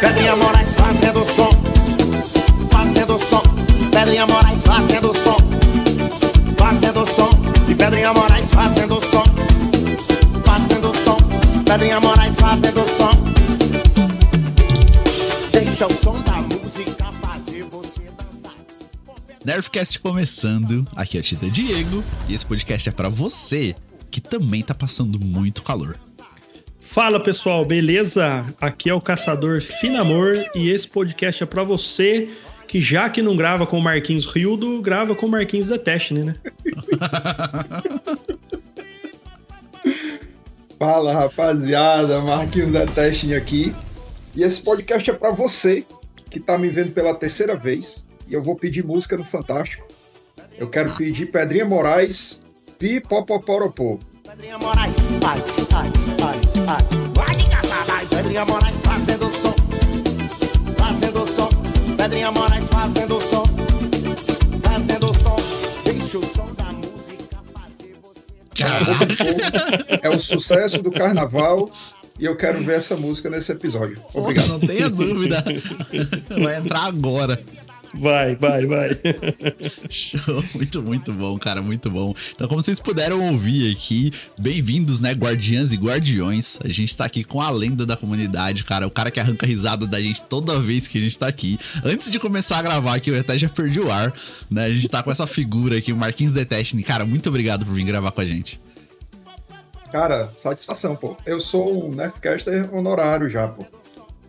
Pedrinha Moraes fazendo som, fazendo som. Pedrinha Moraes fazendo som, fazendo som. Pedrinha Moraes fazendo som. Deixa o som da música fazer você dançar. Nerfcast começando, aqui é o Tita Diego e esse podcast é pra você que também tá passando muito calor. Fala pessoal, beleza? Aqui é o Caçador Finamor e esse podcast é pra você que já que não grava com o Marquinhos Rildo, grava com o Marquinhos da Testne, né? Fala rapaziada, Marquinhos da Testing aqui. E esse podcast é pra você que tá me vendo pela terceira vez. E eu vou pedir música no Fantástico. Eu quero pedir Pedrinha Moraes, Pi Popoporopô. Pedrinha Moraes, ai, ai, ai, ai. Vai de caçada, ai. Pedrinha Moraes fazendo som, fazendo som. Pedrinha Moraes fazendo som, É o sucesso do carnaval e eu quero ver essa música nesse episódio. Obrigado. Não tenha dúvida. Vai entrar agora. Vai, vai, vai. Show, muito, muito bom, cara, muito bom. Então, como vocês puderam ouvir aqui, bem-vindos, né, guardiãs e guardiões. A gente tá aqui com a lenda da comunidade, cara, o cara que arranca risada da gente toda vez que a gente tá aqui. Antes de começar a gravar aqui, eu até já perdi o ar, né? A gente tá com essa figura aqui, o Marquinhos Detestne. Cara, muito obrigado por vir gravar com a gente. Cara, satisfação, pô. Eu sou um Nerfcaster honorário já, pô.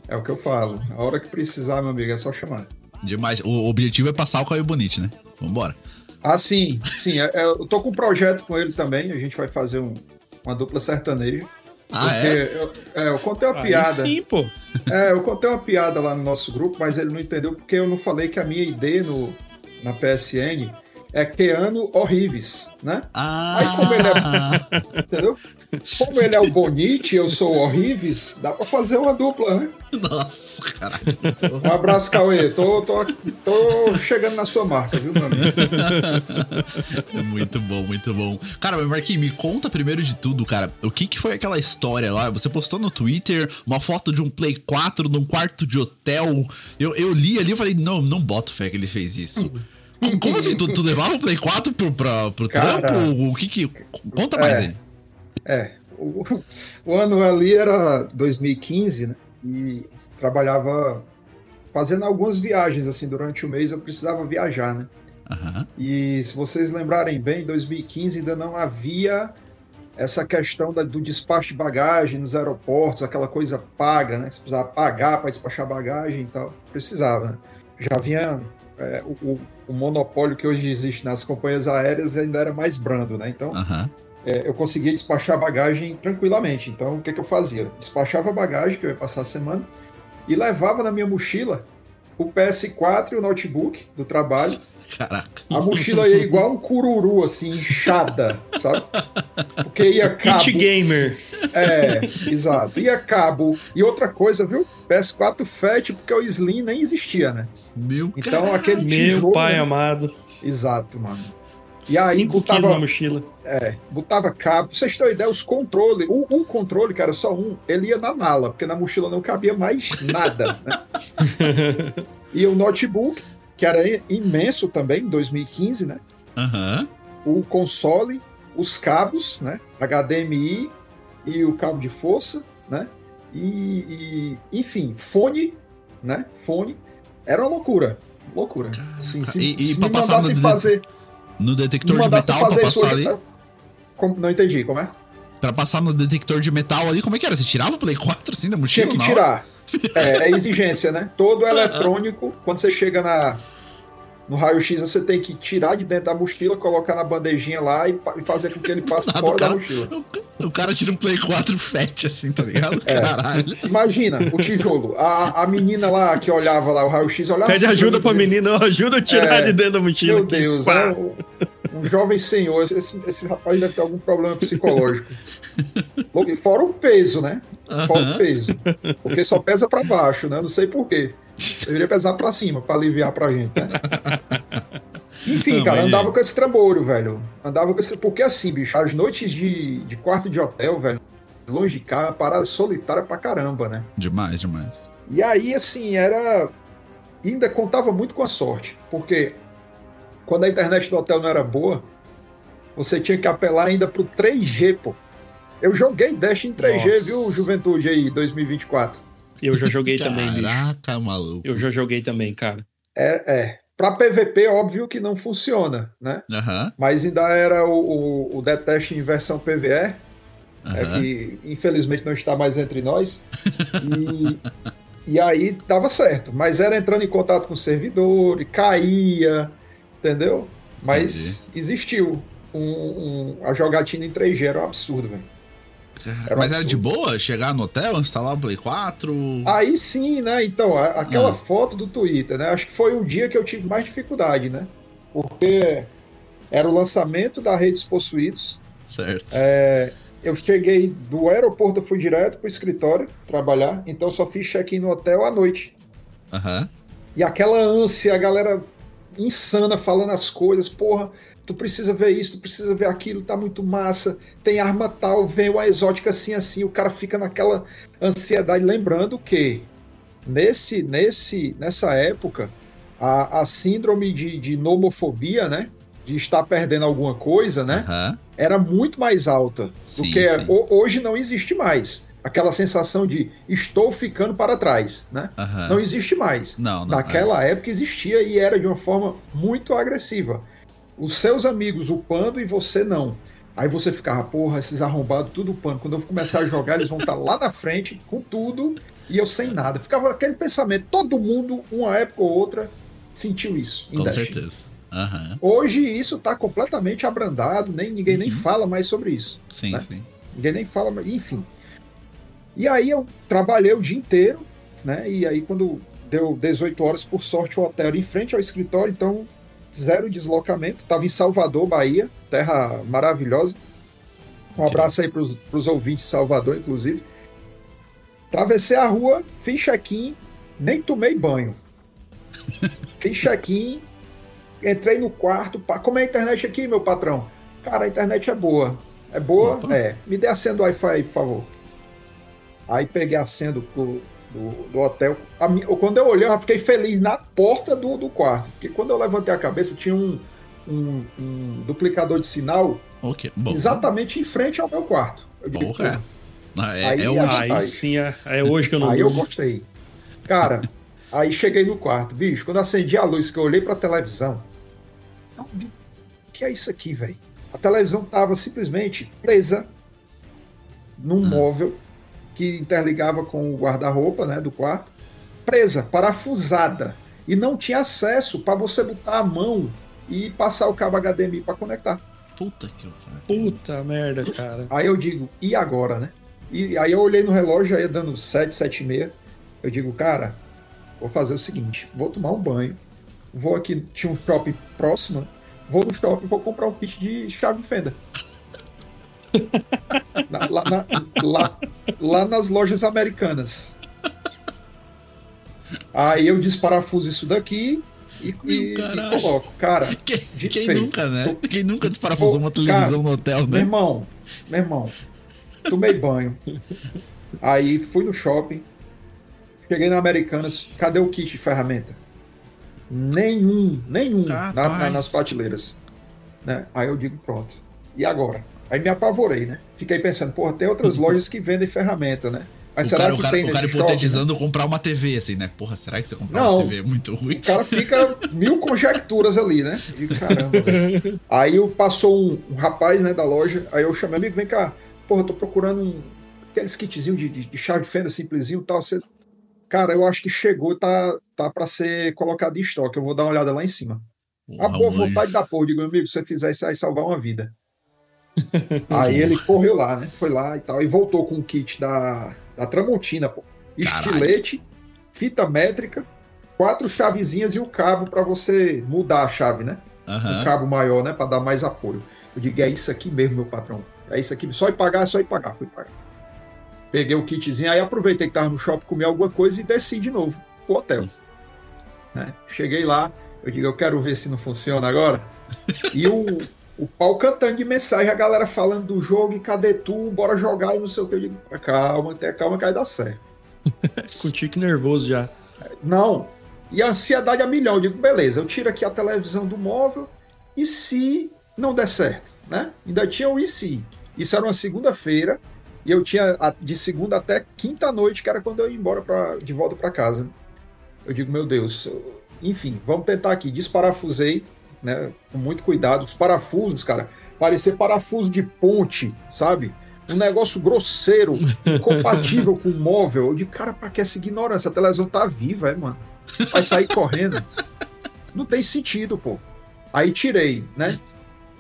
É o que eu falo. A hora que precisar, meu amigo, é só chamar. Demais. O objetivo é passar o Caio Bonite, né? Vambora. Ah, sim, sim. é- é, eu tô com um projeto com ele também. A gente vai fazer um- uma dupla sertaneja. Ah, Porque é? eu, é, eu contei uma Aí piada. sim, pô. É, eu contei uma piada lá no nosso grupo, mas ele não entendeu porque eu não falei que a minha ID no, na PSN é Keanu Horrives, né? Ah, Aí como ele é- Entendeu? Como ele é o Bonite e eu sou o Horrives, dá pra fazer uma dupla, né? Nossa, caralho. Um abraço, Cauê. Tô, tô, tô chegando na sua marca, viu? É muito bom, muito bom. Cara, mas Marquinhos, me conta primeiro de tudo, cara. O que, que foi aquela história lá? Você postou no Twitter uma foto de um Play 4 num quarto de hotel. Eu, eu li ali e falei, não, não boto fé que ele fez isso. Co- Como assim? Tu, tu levava o Play 4 pro, pra, pro Cara, trampo? O que que... Conta mais é. aí. É, o, o ano ali era 2015, né? E trabalhava fazendo algumas viagens, assim, durante o mês eu precisava viajar, né? Aham. E se vocês lembrarem bem, em 2015 ainda não havia essa questão da- do despacho de bagagem nos aeroportos, aquela coisa paga, né? Você precisava pagar para despachar bagagem e tal. Precisava, né? Já vinha é, o, o- monopólio que hoje existe nas companhias aéreas ainda era mais brando, né? Então Aham. É, eu conseguia despachar bagagem tranquilamente. Então, o que, que eu fazia? Despachava a bagagem, que eu ia passar a semana, e levava na minha mochila o PS4 e o notebook do trabalho. Caraca. A mochila ia igual um cururu, assim, inchada, sabe? Porque ia cabo. Kit Gamer. É, exato. Ia cabo. E outra coisa, viu? PS4 Fat, porque o Slim nem existia, né? Meu Então caralho. aquele Meu tijolo, pai né? amado. Exato, mano. E aí 5 botava- quilos na mochila. É, botava cabo. Pra vocês terem ideia, os controles, o, o controle, cara, só um, ele ia na mala, porque na mochila não cabia mais nada, né? E o notebook, que era imenso também, em 2015, né? Aham. O console, os cabos, né? HDMI e o cabo de força, né? E, e, enfim, fone, né? Fone. Era uma loucura. Loucura. Assim, se, E- e se me mandassem fazer, No detector de metal pra passar hoje, ali. tá? Como- não entendi, como é? Pra passar no detector de metal ali, como é que era? Você tirava o Play 4 assim da Tinha mochila? que na hora? tirar. É, é exigência, né? Todo eletrônico, quando você chega na, no raio-x, você tem que tirar de dentro da mochila, colocar na bandejinha lá e, e fazer com que ele passe Nada, fora o cara- da mochila. O cara tira um Play 4 fat assim, tá ligado? É. Caralho. Imagina, o tijolo. A, a menina lá que olhava lá o raio-x, olhava Pede assim ajuda pra menina, ajuda a tirar É, de dentro da mochila. Meu aqui. Deus, Pá. é um, um jovem senhor. Esse, esse rapaz deve ter algum problema psicológico. Fora o peso, né? Fora o peso. Porque só pesa pra baixo, né? Não sei por quê. Deveria pesar pra cima, pra aliviar pra gente, né? Enfim, Não, cara, mas- andava com esse trambolho, velho. Andava com esse. Porque assim, bicho, as noites de, de quarto de hotel, velho, longe de cá, uma parada solitária pra caramba, né? Demais, demais. E aí, assim, era. Ainda contava muito com a sorte, porque quando a internet do hotel não era boa, você tinha que apelar ainda pro 3G, pô. Eu joguei Dash em 3G, Nossa. viu, Juventude aí, 2024. Eu já joguei também, bicho. Caraca, maluco. Eu já joguei também, cara. É, é. Pra PVP, óbvio que não funciona, né? Mas ainda era o, o, o Detest em versão PVE, é que infelizmente não está mais entre nós. E, e aí dava certo. Mas era entrando em contato com o servidor, e caía, entendeu? Mas existiu. Um, um- a jogatina em 3G era um absurdo, velho. Mas era de absurdo. boa chegar no hotel, instalar o Play 4? Aí sim, né? Então, aquela Ah. foto do Twitter, né? Acho que foi o dia que eu tive mais dificuldade, né? Porque era o lançamento da Rede dos Possuídos. Certo. É, eu cheguei do aeroporto, eu fui direto pro escritório trabalhar, então só fiz check-in no hotel à noite. Aham. E aquela ânsia, a galera insana falando as coisas, porra, tu precisa ver isso, tu precisa ver aquilo, tá muito massa, tem arma tal, vem uma exótica assim, assim, o cara fica naquela ansiedade, lembrando que nesse, nesse, nessa época, a, a síndrome de, de nomofobia, né, de estar perdendo alguma coisa, né, Aham. era muito mais alta Sim, do que sim. ho- hoje não existe mais. Aquela sensação de estou ficando para trás, né? Aham. Não existe mais. Não, não. Naquela época existia e era de uma forma muito agressiva. Os seus amigos upando e você não. Aí você ficava, porra, esses arrombados tudo upando. Quando eu começar a jogar, eles vão estar lá na frente com tudo e eu sem nada. Ficava aquele pensamento. Todo mundo, uma época ou outra, sentiu isso. é. Com Destiny. certeza. Aham. Hoje isso está completamente abrandado, nem, ninguém nem Uhum. fala mais sobre isso. Sim, Né? sim. Ninguém nem fala, mas enfim. E aí eu trabalhei o dia inteiro, né? E aí quando deu 18 horas, por sorte o hotel era em frente ao escritório, então zero deslocamento. Tava em Salvador, Bahia, terra maravilhosa. Um abraço aí pros, pros ouvintes de Salvador, inclusive. Travessei a rua, fiz check-in, nem tomei banho. fiz check-in, entrei no quarto. pá, Como é a internet aqui, meu patrão? Cara, a internet é boa. É boa? Opa. É. Me dê a senha do Wi-Fi aí, por favor. Aí peguei a senha do, do, do- hotel. A quando eu olhei, eu já fiquei feliz na porta do, do quarto. Porque quando eu levantei a cabeça, tinha um, um- um duplicador de sinal Ok. Bom. exatamente em frente ao meu quarto. Eu digo, Porra. Ah, é, Aí é hoje. Aí Aí. sim, é, é hoje que eu não Aí eu durmo. gostei. Cara, aí cheguei no quarto, bicho, quando acendi a luz, que eu olhei pra televisão, eu vi, o que é isso aqui, velho? A televisão tava simplesmente presa num Ah. móvel que interligava com o guarda-roupa, né, do quarto, presa, parafusada, e não tinha acesso para você botar a mão e passar o cabo HDMI para conectar. Puta que. Puta merda, cara. Aí eu digo, e agora, né? E aí eu olhei no relógio, aí dando 7, 7 e meia. Eu digo, cara, vou fazer o seguinte: vou tomar um banho, vou aqui, tinha um shopping próximo, vou no shopping, vou comprar um kit de chave de fenda. Na- lá, na- lá- lá nas lojas americanas. Aí eu desparafuso isso daqui e, e, e coloco. Cara, Quem, dito quem nunca, né? Tô- Quem nunca desparafusou uma televisão Cara, no hotel, Meu né? irmão, meu irmão, tomei banho. Aí fui no shopping, cheguei na Americanas, cadê o kit de ferramenta? Nenhum, nenhum na- na- nas prateleiras. Né? Aí eu digo, pronto. E agora? Aí me apavorei, né? Fiquei pensando, porra, tem outras lojas que vendem ferramenta, né? Mas o será cara, que o cara, tem o cara né? hipotetizando comprar uma TV, assim, né? Porra, será que você comprar Não. uma TV é muito ruim? O cara fica mil conjecturas ali, né? E caramba. velho. Aí eu passou um, um rapaz, né, da loja, aí eu chamei amigo, vem cá, porra, eu tô procurando um, aqueles kitzinhos de, de, de chave de fenda simplesinho e tal. Você... Cara, eu acho que chegou, tá, tá pra ser colocado em estoque. Eu vou dar uma olhada lá em cima. A Porra, boa mano. vontade da porra, digo, amigo, se você fizer isso aí, salvar uma vida. aí ele correu lá, né? Foi lá e tal, e voltou com o kit da, da Tramontina, pô. Caralho. Estilete, fita métrica, quatro chavezinhas e o cabo pra você mudar a chave, né? Um Aham. cabo maior, né? Pra dar mais apoio. Eu digo, é isso aqui mesmo, meu patrão. É isso aqui. Só ir pagar, só ir pagar. Fui pagar. Peguei o kitzinho, aí aproveitei que tava no shopping, comi alguma coisa e desci de novo pro hotel. Né? Cheguei lá, eu digo, eu quero ver se não funciona agora. E o, o pau cantando de mensagem, a galera falando do jogo, e cadê tu? Bora jogar e não sei o que. Eu digo, calma, tenha calma que vai dar certo. Com tique nervoso já. Não. E a ansiedade a milhão. Eu digo, beleza, eu tiro aqui a televisão do móvel e se não der certo, né? Ainda tinha o e se. Isso era uma segunda-feira e eu tinha de segunda até quinta noite, que era quando eu ia embora pra, de volta para casa. Eu digo, meu Deus, eu- enfim, vamos tentar aqui. Desparafusei, né? Com muito cuidado. Os parafusos, cara, parecia parafuso de ponte, sabe? Um negócio grosseiro, incompatível com o móvel. Eu digo, cara, pra que essa ignorância? A televisão tá viva, é, mano. Vai sair correndo. Não tem sentido, pô. Aí tirei, né?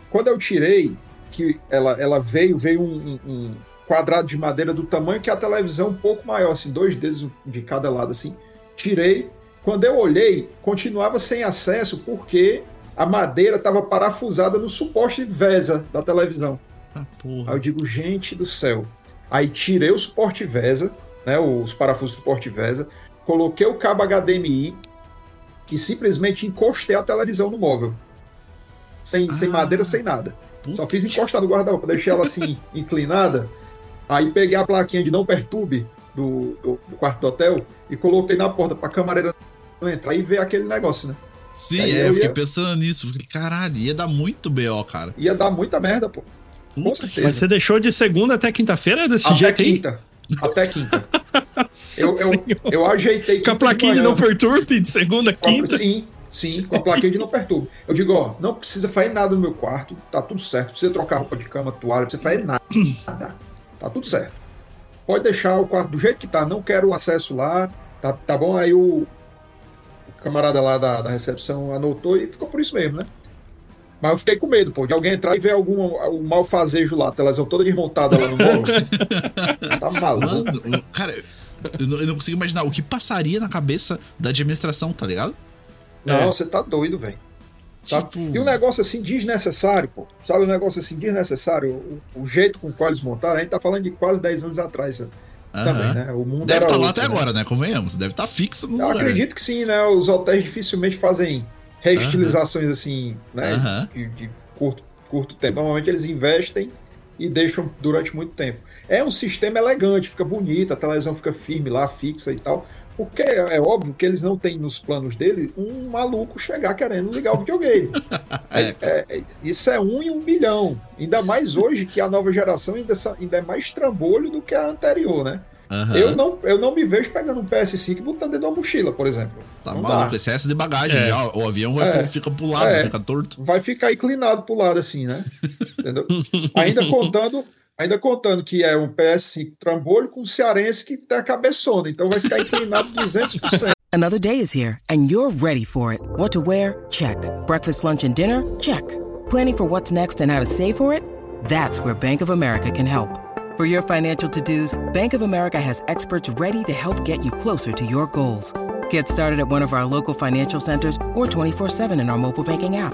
Quando eu tirei, que ela, ela veio, veio um- um quadrado de madeira do tamanho que a televisão um pouco maior, assim, dois dedos de cada lado, assim. Tirei. Quando eu olhei, continuava sem acesso porque a madeira estava parafusada no suporte VESA da televisão. Ah, Aí porra. eu digo, gente do céu. Aí tirei o suporte VESA, né, os parafusos do suporte VESA, coloquei o cabo HDMI e simplesmente encostei a televisão no móvel. Sem, sem Ah. madeira, sem nada. Só fiz encostar no guarda-roupa, deixei ela assim, inclinada. Aí peguei a plaquinha de não perturbe do, do, do quarto do hotel e coloquei na porta pra camareira não entrar e ver aquele negócio, né? Sim, Aí é, eu eu fiquei ia- pensando nisso. Falei, caralho, ia dar muito BO, cara. Ia dar muita merda, pô. Com certeza. Mas você deixou de segunda até quinta-feira desse Até jeito aí? quinta. Até quinta. Eu, eu, eu ajeitei Com a plaquinha de manhã. não perturbe de segunda a quinta? Sim, sim, com a plaquinha de não perturbe. Eu digo, ó, não precisa fazer nada no meu quarto, tá tudo certo. Não precisa trocar roupa de cama, toalha, não precisa fazer nada. Tá tudo certo. Pode deixar o quarto do jeito que tá, não quero o acesso lá, tá, tá bom? Aí o camarada lá da, da recepção anotou e ficou por isso mesmo, né? Mas eu fiquei com medo, pô, de alguém entrar e ver algum um malfazejo lá, a televisão toda desmontada lá no móvel. tá maluco. Mano, cara, eu não, eu não consigo imaginar o que passaria na cabeça da administração, tá ligado? Não, É. você tá doido, velho. Sabe? Tipo- E um negócio assim desnecessário, pô. Sabe um negócio assim desnecessário? O, o jeito com o qual eles montaram, a gente tá falando de quase 10 anos atrás né? também, né? O mundo Deve estar lá outro, até né? agora, né? Convenhamos. Deve estar fixa no Eu lugar. acredito que sim, né? Os hotéis dificilmente fazem reestilizações assim, né? Aham. De, de curto, curto tempo. Normalmente eles investem e deixam durante muito tempo. É um sistema elegante, fica bonito, a televisão fica firme lá, fixa e tal. Porque é, é óbvio que eles não têm nos planos dele um maluco chegar querendo ligar o videogame. É, É, é, isso é um em um milhão. Ainda mais hoje que a nova geração ainda, ainda é mais trambolho do que a anterior, né? Aham. Eu, não, eu não me vejo pegando um PS5 e botando dentro de uma mochila, por exemplo. Tá Não maluco, dá. excesso de bagagem É. já. O avião vai É. fica pro lado, É. fica torto. Vai ficar inclinado pro lado assim, né? Entendeu? ainda contando, ainda contando que é um PS5 trambolho com um cearense que tem cabeçona, então vai ficar inclinado 200%. Another day is here, and you're ready for it. What to wear? Check. Breakfast, lunch, and dinner? Check. Planning for what's next and how to save for it? That's where Bank of America can help. For your financial to dos, Bank of America has experts ready to help get you closer to your goals. Get started at one of our local financial centers or 24 7 in our mobile banking app.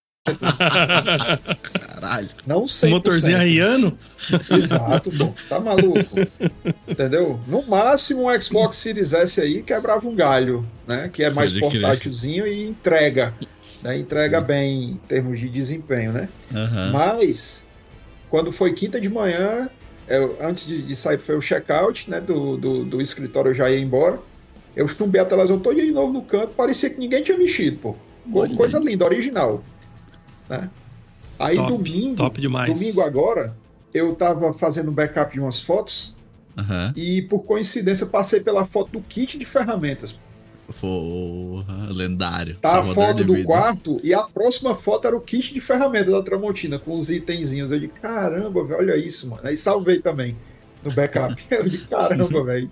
Caralho. Não sei. Motorzinho arriano? Exato, pô. Tá maluco? Entendeu? No máximo um Xbox Series S aí quebrava um galho, né? Que é mais Pode crer. portátilzinho e entrega. Né? Entrega bem em termos de desempenho, né? Aham. Mas, quando foi quinta de manhã, eu- antes de, de sair, foi o check-out né, do, do, do escritório, eu já ia embora. Eu chumbei a televisão todo de novo no canto, parecia que ninguém tinha mexido, pô. Coisa linda, original. Né? Aí Top, domingo, top demais. domingo agora, eu tava fazendo um backup de umas fotos Aham. e por coincidência passei pela foto do kit de ferramentas. Porra, lendário. Tá a foto de do vida. quarto e a próxima foto era o kit de ferramentas da Tramontina, com os itenzinhos. Eu digo, caramba, velho, olha isso, mano. Aí salvei também no backup. Eu digo, caramba, velho.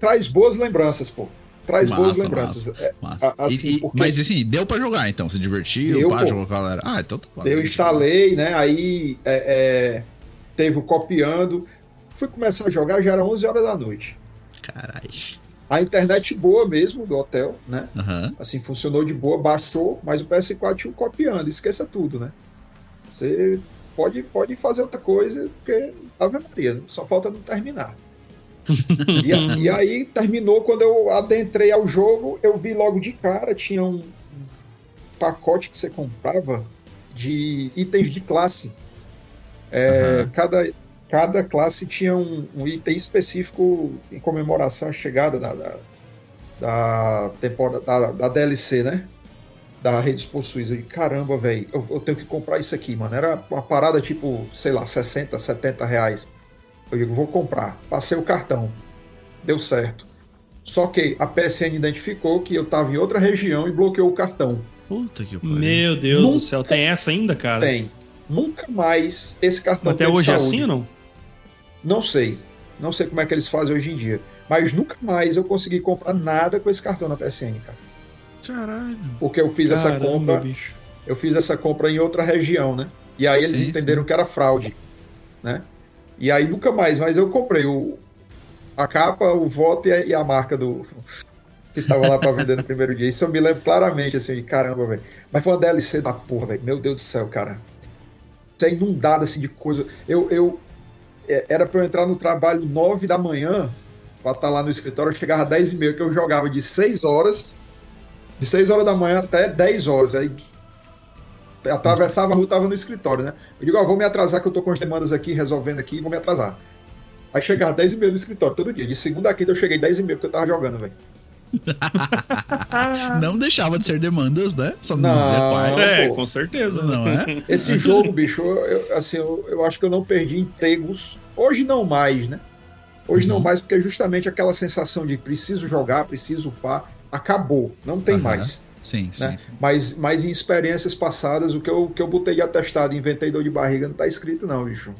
Traz boas lembranças, pô. Traz boas Massa, lembranças. É, Massa. a- assim, E- porque- Mas assim, deu pra jogar então? Se divertiu? Deu, pá, jogou com a galera. Ah, então tá eu instalei, né? Aí é, é, teve o copiando. Fui começar a jogar, já era 11 horas da noite. Caralho. A internet boa mesmo do hotel, né? Aham. Assim, funcionou de boa, baixou, mas o PS4 tinha um copiando, esqueça tudo, né? Você pode, pode fazer outra coisa, porque Ave Maria, só falta não terminar. e, e aí terminou quando eu adentrei ao jogo, eu vi logo de cara, tinha um pacote que você comprava de itens de classe. É, Aham. cada, cada classe tinha um, um item específico em comemoração à chegada da, da, da temporada da, da DLC, né? Da Redes Possuis. Eu digo, caramba, velho, eu, eu tenho que comprar isso aqui, mano. Era uma parada tipo, sei lá, 60, 70 reais. Eu digo, vou comprar. Passei o cartão. Deu certo. Só que a PSN identificou que eu tava em outra região e bloqueou o cartão. Puta que pariu. Meu Deus do Nunca céu, tem essa ainda, cara? Tem. Nunca mais esse cartão Até hoje é saúde. assim ou não? Não sei. Não sei como é que eles fazem hoje em dia. Mas nunca mais eu consegui comprar nada com esse cartão na PSN, cara. Caralho. Porque eu fiz essa Caramba, compra. bicho. Eu fiz essa compra em outra região, né? E aí eles Sim, entenderam que era fraude, né? E aí nunca mais, mas eu comprei o, a capa, o voto e a, e a marca do que tava lá pra vender no primeiro dia. Isso eu me lembro claramente, assim, de caramba, velho. Mas foi uma DLC da porra, velho. Meu Deus do céu, cara. Isso é inundado assim de coisa. Eu, eu é, era pra eu entrar no trabalho 9 da manhã pra estar lá no escritório, eu chegava às 10 e meia, que eu jogava de 6 horas, de 6 horas da manhã até 10 horas. Aí atravessava a rua, tava no escritório, né? Eu digo, ó, vou me atrasar que eu tô com as demandas aqui, resolvendo aqui, vou me atrasar. Aí chegava 10 e meia no escritório, todo dia. De segunda a quinta eu cheguei 10 e meia porque eu tava jogando, velho. Não deixava de ser demandas, né? Só não, dizia Não. quais. É, pô. com certeza. Não é? Esse jogo, bicho, eu, assim, eu, eu acho que eu não perdi empregos. Hoje não mais, né? Hoje não Uhum. mais, porque é justamente aquela sensação de preciso jogar, preciso upar, acabou. Não tem Aham. mais. Sim, sim, né? sim. Mas, mas em experiências passadas, o que eu, que eu botei de atestado e inventei dor de barriga não tá escrito, não, bicho.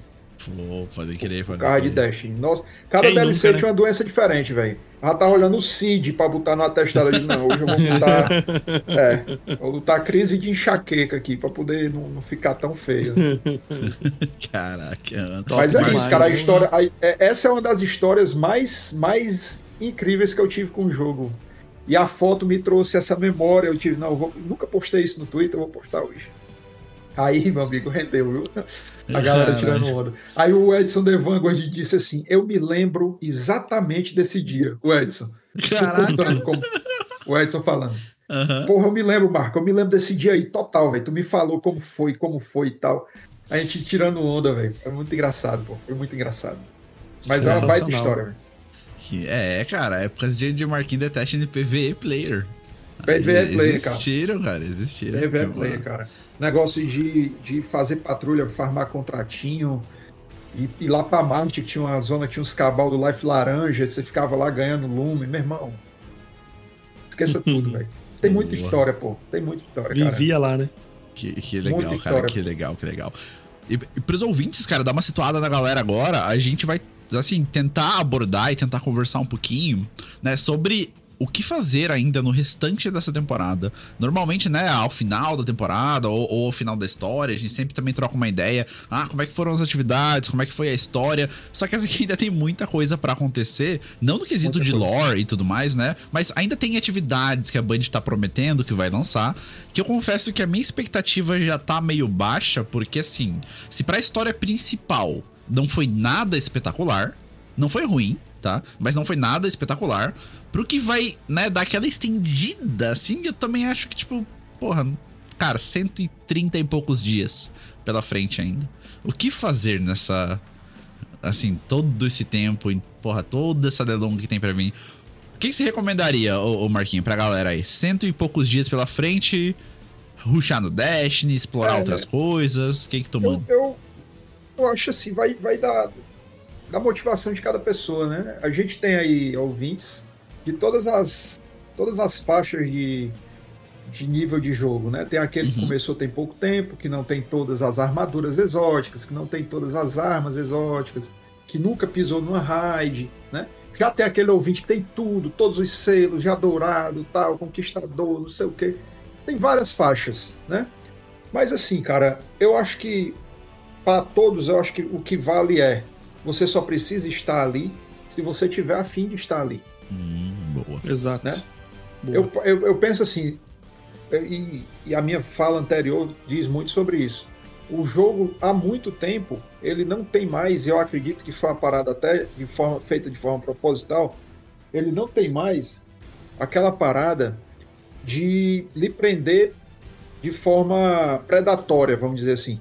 Pô, pode querer, pode Carro de crer. Destiny. Nossa, cada Quem DLC nunca, né? tinha uma doença diferente, velho. Já tava olhando o CID pra botar no atestado. Digo, não, hoje eu vou botar. é, vou botar crise de enxaqueca aqui pra poder não, não ficar tão feio. Caraca, Mas é demais. isso, cara. A história, a- é- essa é uma das histórias mais, mais incríveis que eu tive com o jogo. E a foto me trouxe essa memória. Eu tive, não, eu vou- nunca postei isso no Twitter, eu vou postar hoje. Aí, meu amigo, rendeu, viu? A galera tirando onda. Aí o Edson Vanguard disse assim: Eu me lembro exatamente desse dia. O Edson. Caraca. Como- O Edson falando. Aham. Porra, eu me lembro, Marco, eu me lembro desse dia aí total, velho. Tu me falou como foi, como foi e tal. A gente tirando onda, velho. Foi muito engraçado, pô. Foi muito engraçado. Mas é uma baita história, velho. Que- É, cara, épocas de, de Marquinhos Detest de PVE Player. PvE player, cara. Existiram, cara, existiram. PvE Tipo, Player, cara. Negócio de, de fazer patrulha, farmar contratinho. E ir lá pra Marte, que tinha uma zona, que tinha uns cabal do Life Laranja, você ficava lá ganhando lume, meu irmão. Esqueça tudo, velho. Tem muita Boa. história, pô. Tem muita história, cara. Vivia lá, né? Que, que legal, cara. Que legal, que legal. E, e pros ouvintes, cara, dar uma situada na galera agora, a gente vai, assim, tentar abordar e tentar conversar um pouquinho, né, sobre o que fazer ainda no restante dessa temporada. Normalmente, né, ao final da temporada ou, ou, ao final da história, a gente sempre também troca uma ideia. Ah, como é que foram as atividades, como é que foi a história. Só que essa aqui ainda tem muita coisa para acontecer, não no quesito muita de coisa. lore e tudo mais, né? Mas ainda tem atividades que a Band tá prometendo que vai lançar, que eu confesso que a minha expectativa já tá meio baixa, porque assim, se pra história principal não foi nada espetacular, não foi ruim, tá? Mas não foi nada espetacular. Pro que vai, né, dar aquela estendida, assim, eu também acho que, tipo, porra, cara, 130 e poucos dias pela frente ainda. O que fazer nessa. Assim, todo esse tempo, porra, toda essa delonga que tem pra mim. O que, que você recomendaria, ô, ô Marquinho, pra galera aí? Cento e poucos dias pela frente, ruxar no Destiny, explorar é, outras né? coisas. O que, que tu manda? Eu, eu, eu, acho assim, vai, vai dar da motivação de cada pessoa, né? A gente tem aí ouvintes de todas as todas as faixas de, de nível de jogo, né? Tem aquele uhum. que começou tem pouco tempo, que não tem todas as armaduras exóticas, que não tem todas as armas exóticas, que nunca pisou numa raid, né? Já tem aquele ouvinte que tem tudo, todos os selos, já dourado, tal, conquistador, não sei o quê. Tem várias faixas, né? Mas assim, cara, eu acho que para todos, eu acho que o que vale é você só precisa estar ali se você tiver afim de estar ali. Hum, boa. Exato. Né? Boa. Eu, eu, eu, penso assim, e, e, a minha fala anterior diz muito sobre isso. O jogo, há muito tempo, ele não tem mais, eu acredito que foi uma parada até de forma, feita de forma proposital, ele não tem mais aquela parada de lhe prender de forma predatória, vamos dizer assim.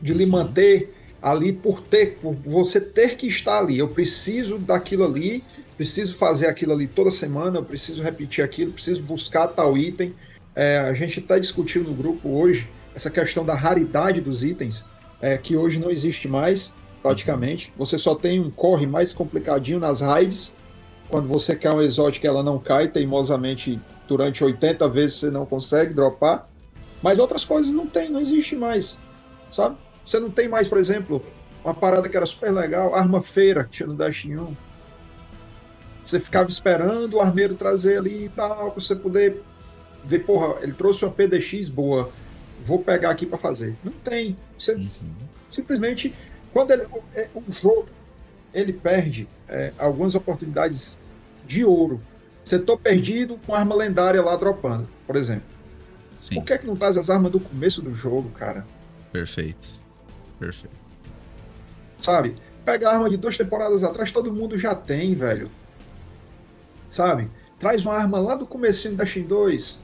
De lhe manter ali por ter, por você ter que estar ali. Eu preciso daquilo ali, preciso fazer aquilo ali toda semana, eu preciso repetir aquilo, preciso buscar tal item. É, a gente está discutindo no grupo hoje essa questão da raridade dos itens, é, que hoje não existe mais, praticamente. Você só tem um corre mais complicadinho nas raids. Quando você quer um exótico, ela não cai teimosamente durante 80 vezes você não consegue dropar. Mas outras coisas não tem, não existe mais, sabe? Você não tem mais, por exemplo, uma parada que era super legal, arma feira que tinha no Dash 1. Você ficava esperando o armeiro trazer ali e tal, pra você poder ver, porra, ele trouxe uma PDX boa, vou pegar aqui para fazer. Não tem. Você uhum. simplesmente, quando ele, é, o jogo ele perde é, algumas oportunidades de ouro. Você tô perdido com arma lendária lá dropando, por exemplo. Sim. Por que, é que não traz as armas do começo do jogo, cara? Perfeito. Perfeito. Sabe? Pega a arma de duas temporadas atrás, todo mundo já tem, velho. Sabe? Traz uma arma lá do comecinho da Shin 2.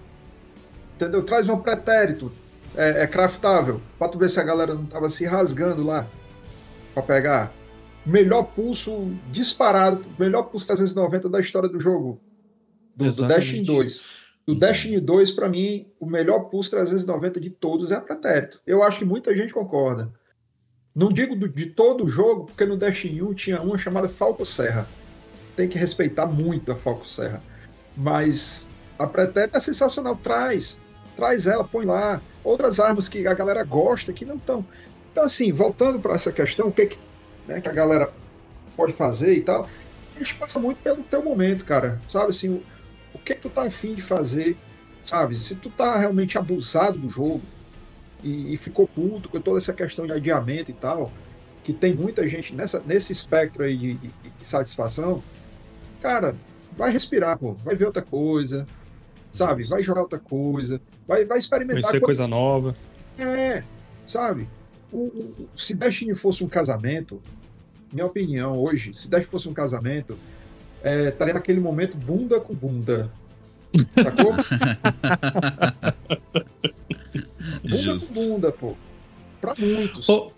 Entendeu? Traz um pretérito. É, é craftável. Pra tu ver se a galera não tava se rasgando lá. Pra pegar. Melhor pulso disparado. Melhor pulso 390 da história do jogo. Do, do Destiny 2. Do Destiny 2, para mim, o melhor pulso 390 de todos é a pretérito. Eu acho que muita gente concorda. Não digo do, de todo o jogo, porque no Destiny 1 tinha uma chamada Falco Serra. Tem que respeitar muito a Falco Serra. Mas a Pretérita é sensacional. Traz. Traz ela, põe lá. Outras armas que a galera gosta que não estão. Então, assim, voltando para essa questão, o que, que, né, que a galera pode fazer e tal, a gente passa muito pelo teu momento, cara. Sabe assim, o, o que, que tu tá afim de fazer, sabe? Se tu tá realmente abusado do jogo, e, e, ficou puto com toda essa questão de adiamento e tal, que tem muita gente nessa, nesse espectro aí de, de, de satisfação, cara, vai respirar, pô, vai ver outra coisa, sabe? Vai jogar outra coisa, vai, vai experimentar. Conhecer coisa nova. É, sabe? O, o, se Destiny fosse um casamento, minha opinião hoje, se Destiny fosse um casamento, é, estaria naquele momento bunda com bunda. Sacou? bunda com bunda, pô. Pra muitos. Ô,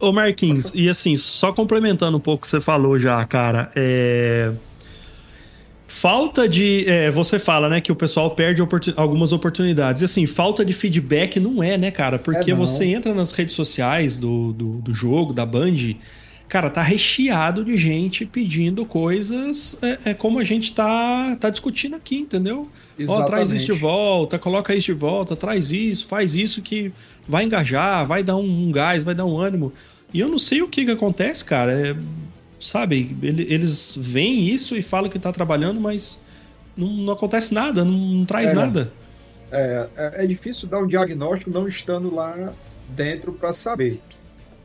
ô Marquinhos, e assim, só complementando um pouco o que você falou já, cara, é. Falta de. É, você fala, né, que o pessoal perde oportun... algumas oportunidades. E assim, falta de feedback não é, né, cara? Porque é você entra nas redes sociais do, do, do jogo, da Band, cara, tá recheado de gente pedindo coisas é, é como a gente tá, tá discutindo aqui, entendeu? Ó, traz isso de volta, coloca isso de volta, traz isso, faz isso que vai engajar, vai dar um, um gás, vai dar um ânimo. E eu não sei o que que acontece, cara. É, sabe, ele, eles veem isso e falam que tá trabalhando, mas não, não acontece nada, não, não traz É. nada. É, é, é difícil dar um diagnóstico não estando lá dentro para saber.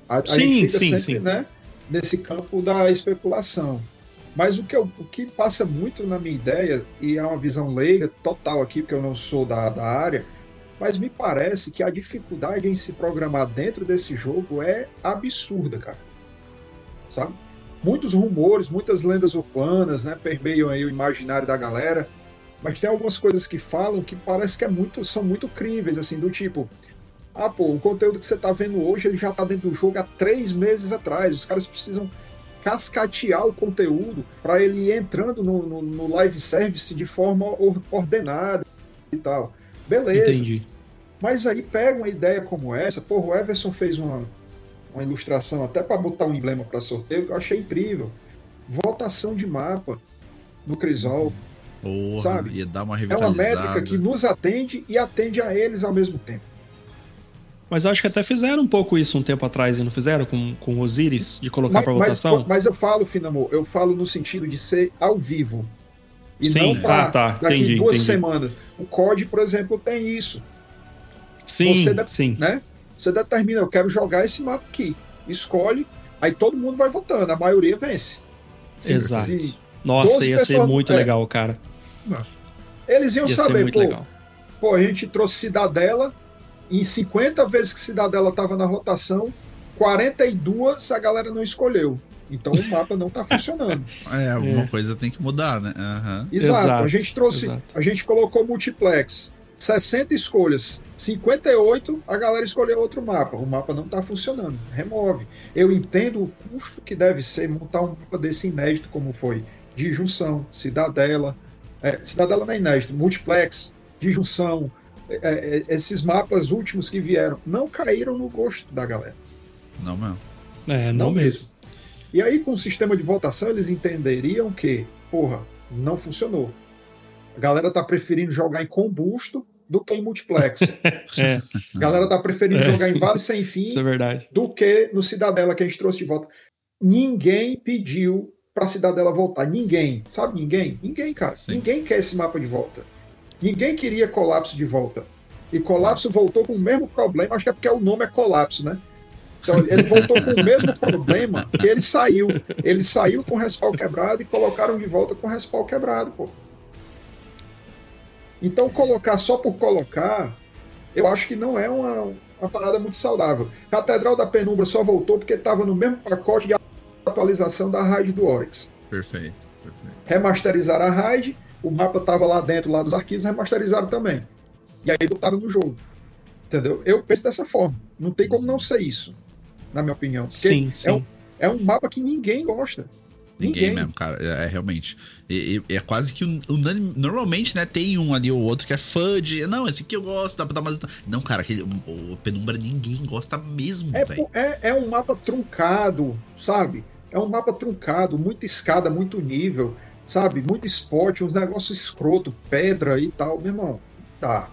A, a Sim, fica sim, sempre sim. Né, nesse campo da especulação. Mas o que, eu- o que passa muito na minha ideia, e é uma visão leiga total aqui, porque eu não sou da, da área, mas me parece que a dificuldade em se programar dentro desse jogo é absurda, cara. Sabe? Muitos rumores, muitas lendas urbanas, né, permeiam aí o imaginário da galera, mas tem algumas coisas que falam que parece que é muito, são muito críveis, assim, do tipo, ah, pô, o conteúdo que você tá vendo hoje, ele já tá dentro do jogo há três meses atrás. Os caras precisam cascatear o conteúdo para ele ir entrando no, no, no live service de forma or- ordenada e tal. Beleza. Entendi. Mas aí pega uma ideia como essa, porra, o Everson fez uma, uma ilustração até para botar um emblema para sorteio que eu achei incrível. Votação de mapa no Crisol. Porra, Sabe? ia dar uma É uma revitalizada. métrica que nos atende e atende a eles ao mesmo tempo. Mas eu acho que até fizeram um pouco isso um tempo atrás, e não fizeram com, com Osiris, de colocar Mas, pra mas, votação? mas eu falo, Finamor, eu falo no sentido de ser ao vivo. E Sim, não pra ah, tá, daqui entendi, duas entendi. semanas. O COD, por exemplo, tem isso. sim, você sim. Né? Você determina, eu quero jogar esse mapa aqui. Escolhe, aí todo mundo vai votando, a maioria vence. Se- Exato. se- Nossa, 12 ia ser muito é. legal, cara. eles iam Ia saber, pô, legal. pô, a gente trouxe Cidadela, em 50 vezes que Cidadela estava na rotação, 42 a galera não escolheu. Então o mapa não está funcionando. É, alguma É. coisa tem que mudar, né? Aham. Exato. Exato, A gente trouxe, exato. a gente colocou multiplex, 60 escolhas, 58 a galera escolheu outro mapa. O mapa não está funcionando. Remove. Eu entendo o custo que deve ser montar um mapa desse inédito como foi de junção, Cidadela, é, Cidadela não é inédito, multiplex, de junção, esses mapas últimos que vieram não caíram no gosto da galera. Não mesmo. É, não, Não mesmo. E aí, com o sistema de votação, eles entenderiam que, porra, não funcionou. A galera tá preferindo jogar em combusto do que em multiplex. É, A galera tá preferindo É. jogar em Vale Sem Fim isso é verdade. do que no Cidadela que a gente trouxe de volta. Ninguém pediu pra Cidadela voltar. Ninguém. Sabe ninguém? Ninguém, cara. Sim. Ninguém quer esse mapa de volta. Ninguém queria Colapso de volta. E Colapso voltou com o mesmo problema. Acho que é porque o nome é Colapso, né? Então ele voltou com o mesmo problema que ele saiu. Ele saiu com o respawn quebrado e colocaram de volta com o respawn quebrado, pô. Então colocar só por colocar, eu acho que não é uma, uma parada muito saudável. Catedral da Penumbra só voltou porque estava no mesmo pacote de atualização da raid do Oryx. Perfeito. perfeito. Remasterizaram a raid, o mapa estava lá dentro, lá dos arquivos, remasterizaram também. E aí botaram no jogo. Entendeu? Eu penso dessa forma. Não tem como não ser isso, na minha opinião. Porque Sim, É sim. um, é um mapa que ninguém gosta. Ninguém, Ninguém. mesmo, cara. É, é realmente. E- É, quase que un- unânime. Normalmente, né, tem um ali ou outro que é fã de. Não, esse aqui eu gosto, dá pra dar mais. Não, cara, aquele, o, o Penumbra ninguém gosta mesmo, É, velho. é, é um mapa truncado, sabe? É um mapa truncado, muita escada, muito nível, sabe? Muito esporte, uns negócios escroto, pedra e tal. Meu irmão, tá.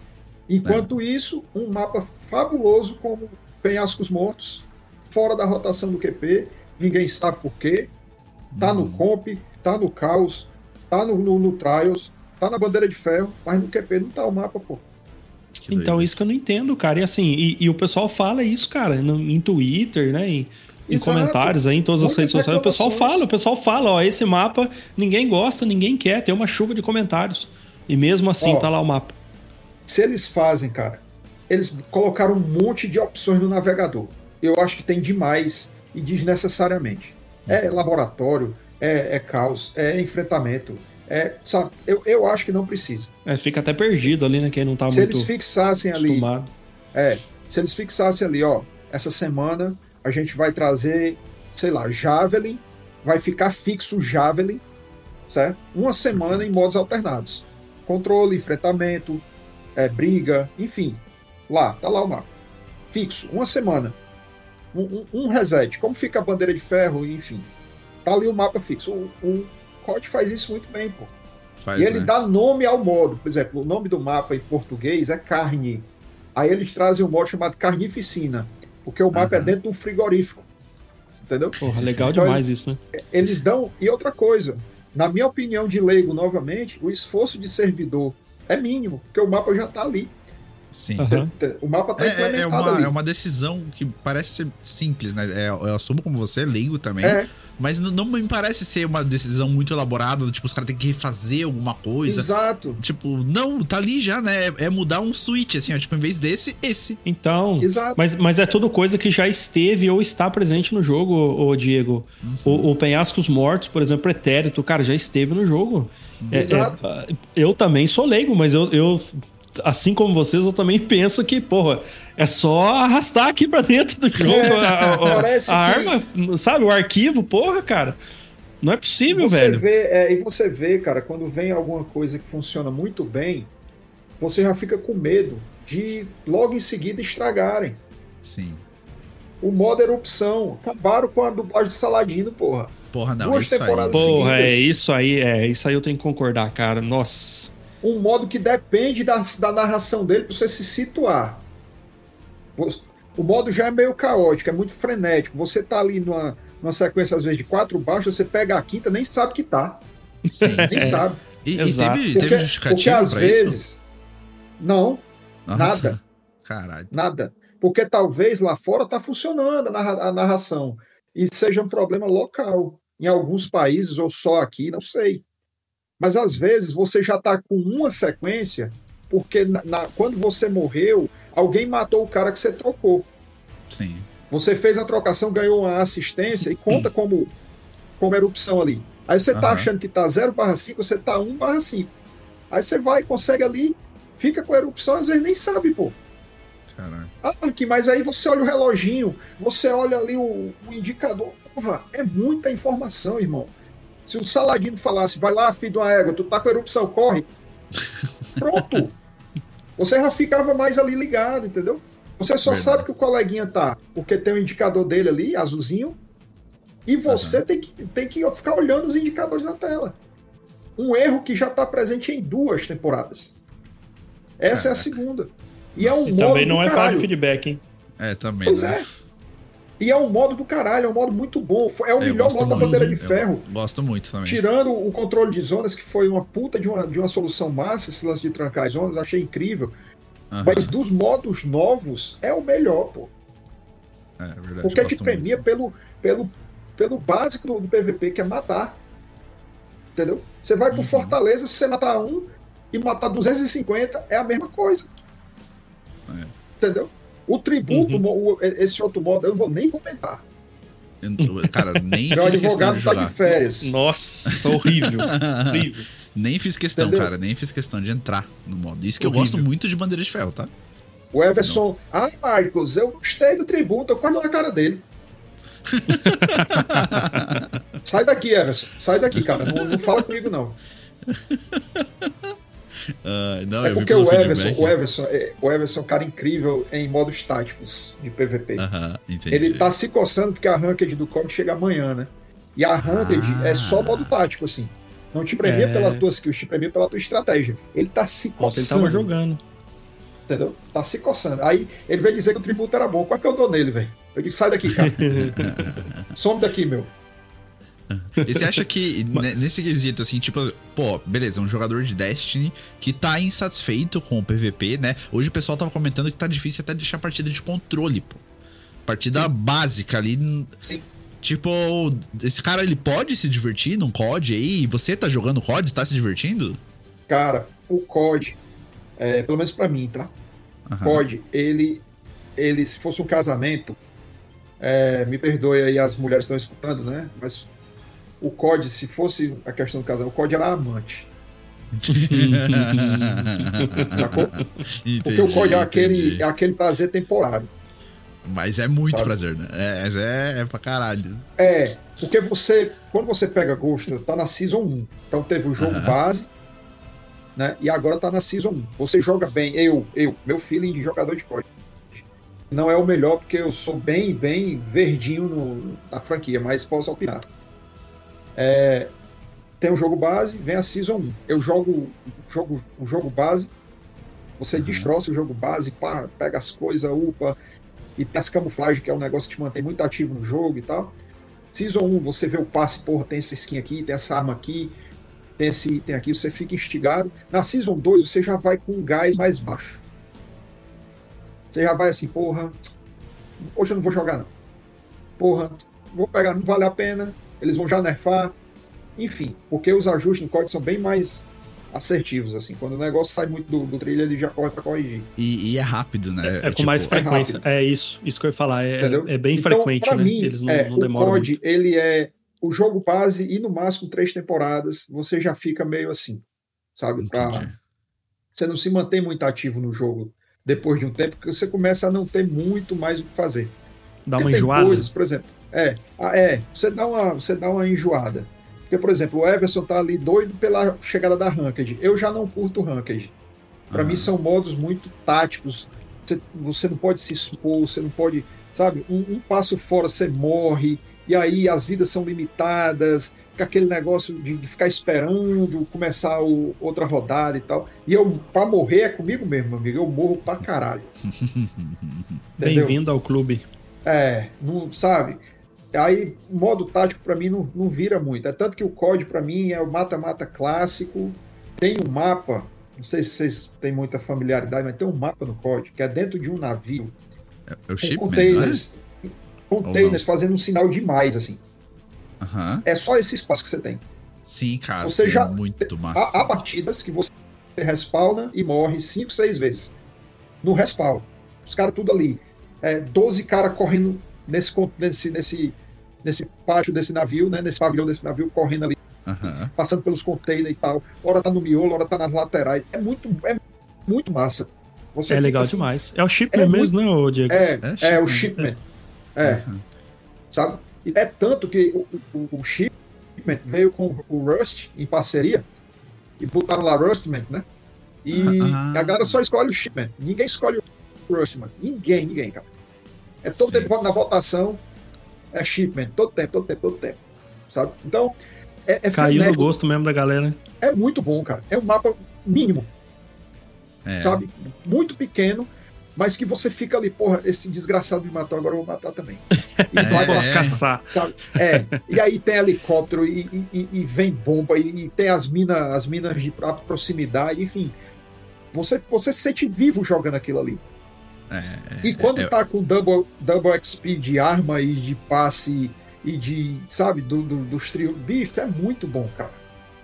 Enquanto isso, um mapa fabuloso como Penhascos Mortos, fora da rotação do QP, ninguém sabe por quê. Tá no comp, tá no caos, tá no, no, no Trials, tá na bandeira de ferro, mas no QP não tá o mapa, pô. Que Então, doido. isso que eu não entendo, cara. E assim, e, e o pessoal fala isso, cara, no- em Twitter, né? Em, em Exato. comentários aí, em todas as Muitas redes sociais. O pessoal fala, o pessoal fala, ó, esse mapa ninguém gosta, ninguém quer, tem uma chuva de comentários. E mesmo assim, Ó, tá lá o mapa. se eles fazem, cara, eles colocaram um monte de opções no navegador. Eu acho que tem demais e desnecessariamente. É laboratório, é, é caos, é enfrentamento. É, sabe, eu, eu acho que não precisa. É, fica até perdido ali, né? Quem não tá se muito eles fixassem ali, acostumado. é, se eles fixassem ali, ó, essa semana a gente vai trazer, sei lá, Javelin, vai ficar fixo o Javelin, certo? Uma semana em modos alternados. Controle, enfrentamento, é, briga, enfim. Lá, tá lá o mapa. Fixo, uma semana. um, um- um reset. Como fica a bandeira de ferro, enfim. Tá ali o mapa fixo. O, o COD faz isso muito bem, pô. Faz, e ele né? dá nome ao modo. Por exemplo, o nome do mapa em português é carne. Aí eles trazem um modo chamado carnificina. Porque o mapa é Aham. dentro de um frigorífico. Entendeu? Porra, legal Então, demais isso, né? Eles dão. E outra coisa, na minha opinião de leigo, novamente, o esforço de servidor é mínimo, porque o mapa já tá ali. Sim. Aham. O mapa tá É, é- implementado é uma, ali. é uma decisão que parece ser simples, né? É, eu assumo como você, leigo também. É, Mas não, não me parece ser uma decisão muito elaborada, tipo, os caras têm que refazer alguma coisa. exato. Tipo, não, tá ali já, né? É, é mudar um switch, assim, ó. Tipo, em vez desse, esse. Então, Exato. mas, mas é tudo coisa que já esteve ou está presente no jogo, ô, Diego. O, o Penhascos Mortos, por exemplo, Pretérito, cara, já esteve no jogo. É- Exato. é, eu também sou leigo, mas eu, eu, assim como vocês, eu também penso que, porra, é só arrastar aqui pra dentro do jogo É, a, a- a- parece a que- arma, sabe? O arquivo, porra, cara. Não é possível, você velho. Vê, é, e você vê, cara, quando vem alguma coisa que funciona muito bem, você já fica com medo de logo em seguida estragarem. Sim. O modo erupção. Acabaram com a dublagem do Saladino, porra. Porra, não, Duas isso aí. temporadas Porra, seguidas. é isso aí, é isso aí eu tenho que concordar, cara. Nossa. Um modo que depende da, da narração dele pra você se situar. O modo já é meio caótico, é muito frenético. Você tá ali numa, numa sequência, às vezes, de quatro baixos, você pega a quinta, nem sabe que tá. Sim, Nem sim. sabe. E, e Exato. teve, Porque, teve porque justificativa às pra isso? vezes. Não, Ah, nada. Caralho. Nada. Porque talvez lá fora tá funcionando a, narra- a narração. E seja um problema local. Em alguns países, ou só aqui, não sei. Mas às vezes você já tá com uma sequência, porque na- na- quando você morreu, alguém matou o cara que você trocou. Sim. Você fez a trocação, ganhou uma assistência e conta como, como erupção ali. Aí você tá Aham. achando que tá 0 barra 5, você tá 1 barra 5. Aí você vai, consegue ali, fica com a erupção, às vezes nem sabe, pô. Caralho. Ah, aqui, mas aí você olha o reloginho, você olha ali o, o indicador. Porra, é muita informação, irmão. Se o Saladino falasse, vai lá, filho de uma égua, tu tá com erupção, corre. Pronto. Você já ficava mais ali ligado, entendeu? Você só Verdade. sabe que o coleguinha tá, porque tem o indicador dele ali, azulzinho, e você tem, que, tem que ficar olhando os indicadores na tela. Um erro que já está presente em duas temporadas. Essa é a Caraca. segunda. E é um E modo também não é caralho. de feedback, hein? É, também, Pois né? é. E é um modo do caralho, é um modo muito bom. É o Eu melhor modo da muito, bandeira de ferro. Gosto muito também. Tirando o controle de zonas, que foi uma puta de uma, de uma solução massa, esse lance de trancar as zonas, achei incrível. Aham. Mas dos modos novos, é o melhor, pô. É, é verdade. Porque te premia muito. pelo, pelo, pelo básico do, do PVP, que é matar. Entendeu? Você vai pro Uhum. Fortaleza, se você matar um e matar 250, é a mesma coisa. É. Entendeu? O tributo, Uhum. o- esse outro modo, eu não vou nem comentar. Eu- Cara, nem Meu fiz questão advogado de tá jogar. de férias. Nossa, horrível. horrível. Nem fiz questão, Entendeu? cara. Nem fiz questão de entrar no modo. Isso que eu Horrível. gosto muito de bandeira de ferro, tá? O Everson, ah, Marcos, eu gostei do tributo, eu quase na cara dele. Sai daqui, Everson. Sai daqui, cara. Não, não fala comigo, não. Ah, não, é porque o Everson, o Everson, é, o Everson é um cara incrível em modos táticos de PVP. Aham, entendi. Ele tá se coçando porque a ranked do COD chega amanhã, né? E a ranked Ah. é só modo tático, assim. Não te premia É. pela tua skill, te premia pela tua estratégia. Ele tá se Ontem ele coçando. tava jogando. Entendeu? Tá se coçando. Aí ele veio dizer que o tributo era bom. Qual é que eu dou nele, velho? Eu digo, sai daqui, cara. Some daqui, meu. E você acha que ne- nesse quesito, assim, tipo, pô, beleza, um jogador de Destiny que tá insatisfeito com o PVP, né? Hoje o pessoal tava comentando que tá difícil até deixar a partida de controle, pô. Partida básica ali. Sim. Tipo, esse cara ele pode se divertir num COD aí? Você tá jogando COD, tá se divertindo? Cara, o COD, é, pelo menos pra mim, tá? Aham. COD, ele, ele, se fosse um casamento, é, me perdoe aí as mulheres que estão escutando, né? Mas o COD, se fosse a questão do casamento, o COD era amante. Sacou? Porque o COD é aquele, entendi. é aquele prazer temporário. Mas é muito Sabe? prazer, né? É, é, é pra caralho. É, porque você, quando você pega Ghost, tá na Season 1. Então teve o jogo Aham. base, né? E agora tá na Season 1. Você joga bem, eu, eu, meu feeling de jogador de COD. não é o melhor, porque eu sou bem, bem verdinho no, na franquia, mas posso opinar. É, tem o jogo base, vem a Season 1. Eu jogo o jogo, o jogo base, você uhum. destroça o jogo base, pá, pega as coisas, upa, e tem as camuflagens, que é um negócio que te mantém muito ativo no jogo e tal. Season 1, você vê o passe, porra, tem essa skin aqui, tem essa arma aqui, tem esse item aqui, você fica instigado. Na Season 2, você já vai com um gás mais baixo. Você já vai assim, porra, hoje eu não vou jogar não. Porra, vou pegar, não vale a pena, eles vão já nerfar. Enfim, porque os ajustes no código são bem mais assertivos, assim. Quando o negócio sai muito do, do trilho, ele já corre pra corrigir. E, e é rápido, né? É, é, é com tipo, mais é frequência. É, é, isso, isso que eu ia falar. É, é bem então, frequente, né? Mim, Eles não, é, não demoram o COD, muito. ele é o jogo base e no máximo três temporadas, você já fica meio assim, sabe? Pra... Você não se mantém muito ativo no jogo depois de um tempo, porque você começa a não ter muito mais o que fazer. Dá uma enjoada? Coisas, por exemplo, é, é, você dá uma, você dá uma enjoada. Porque, por exemplo, o Everson tá ali doido pela chegada da Ranked. Eu já não curto Ranked. Para uhum. mim são modos muito táticos. Você, você, não pode se expor, você não pode, sabe, um, um, passo fora você morre, e aí as vidas são limitadas, com aquele negócio de, de ficar esperando começar o, outra rodada e tal. E eu, pra morrer, é comigo mesmo, amigo. Eu morro pra caralho. Bem-vindo ao clube. É, não sabe? Aí, modo tático para mim não, não vira muito. É tanto que o COD para mim é o mata-mata clássico. Tem um mapa, não sei se vocês têm muita familiaridade, mas tem um mapa no COD que é dentro de um navio. É, é o containers, é? containers fazendo um sinal demais assim. Uhum. É só esse espaço que você tem. Sim, cara. Você já é muito massa. Há, há partidas que você respawna e morre 5, 6 vezes. No respawn. Os caras tudo ali. É, 12 caras correndo nesse, nesse, nesse, nesse pátio desse navio, né, nesse pavilhão desse navio, correndo ali, uhum. passando pelos containers e tal. Hora tá no miolo, hora tá nas laterais. É muito, é muito massa. Você é legal assim, demais. É o shipment é mesmo, muito, né, Diego? É, é, é o shipment. É. Uhum. Sabe? E é tanto que o, o, o shipment veio com o Rust em parceria e botaram lá Rustment, né? E uhum. a galera só escolhe o shipment. Ninguém escolhe o Rustment. Ninguém, ninguém, cara. É todo Sim. tempo na votação, é shipment, todo tempo, todo tempo, todo tempo. Sabe? Então, é, é Caiu frenético. no gosto mesmo da galera. É muito bom, cara. É um mapa mínimo. É. Sabe? Muito pequeno, mas que você fica ali, porra, esse desgraçado me matou, agora eu vou matar também. E vai é. caçar. Sabe? É. E aí tem helicóptero, e, e, e vem bomba, e, e, tem as minas as minas de proximidade, enfim. Você, você se sente vivo jogando aquilo ali. É, e quando é, tá com double, double XP de arma e de passe e de, sabe, do, do, dos trios, bicho, é muito bom, cara.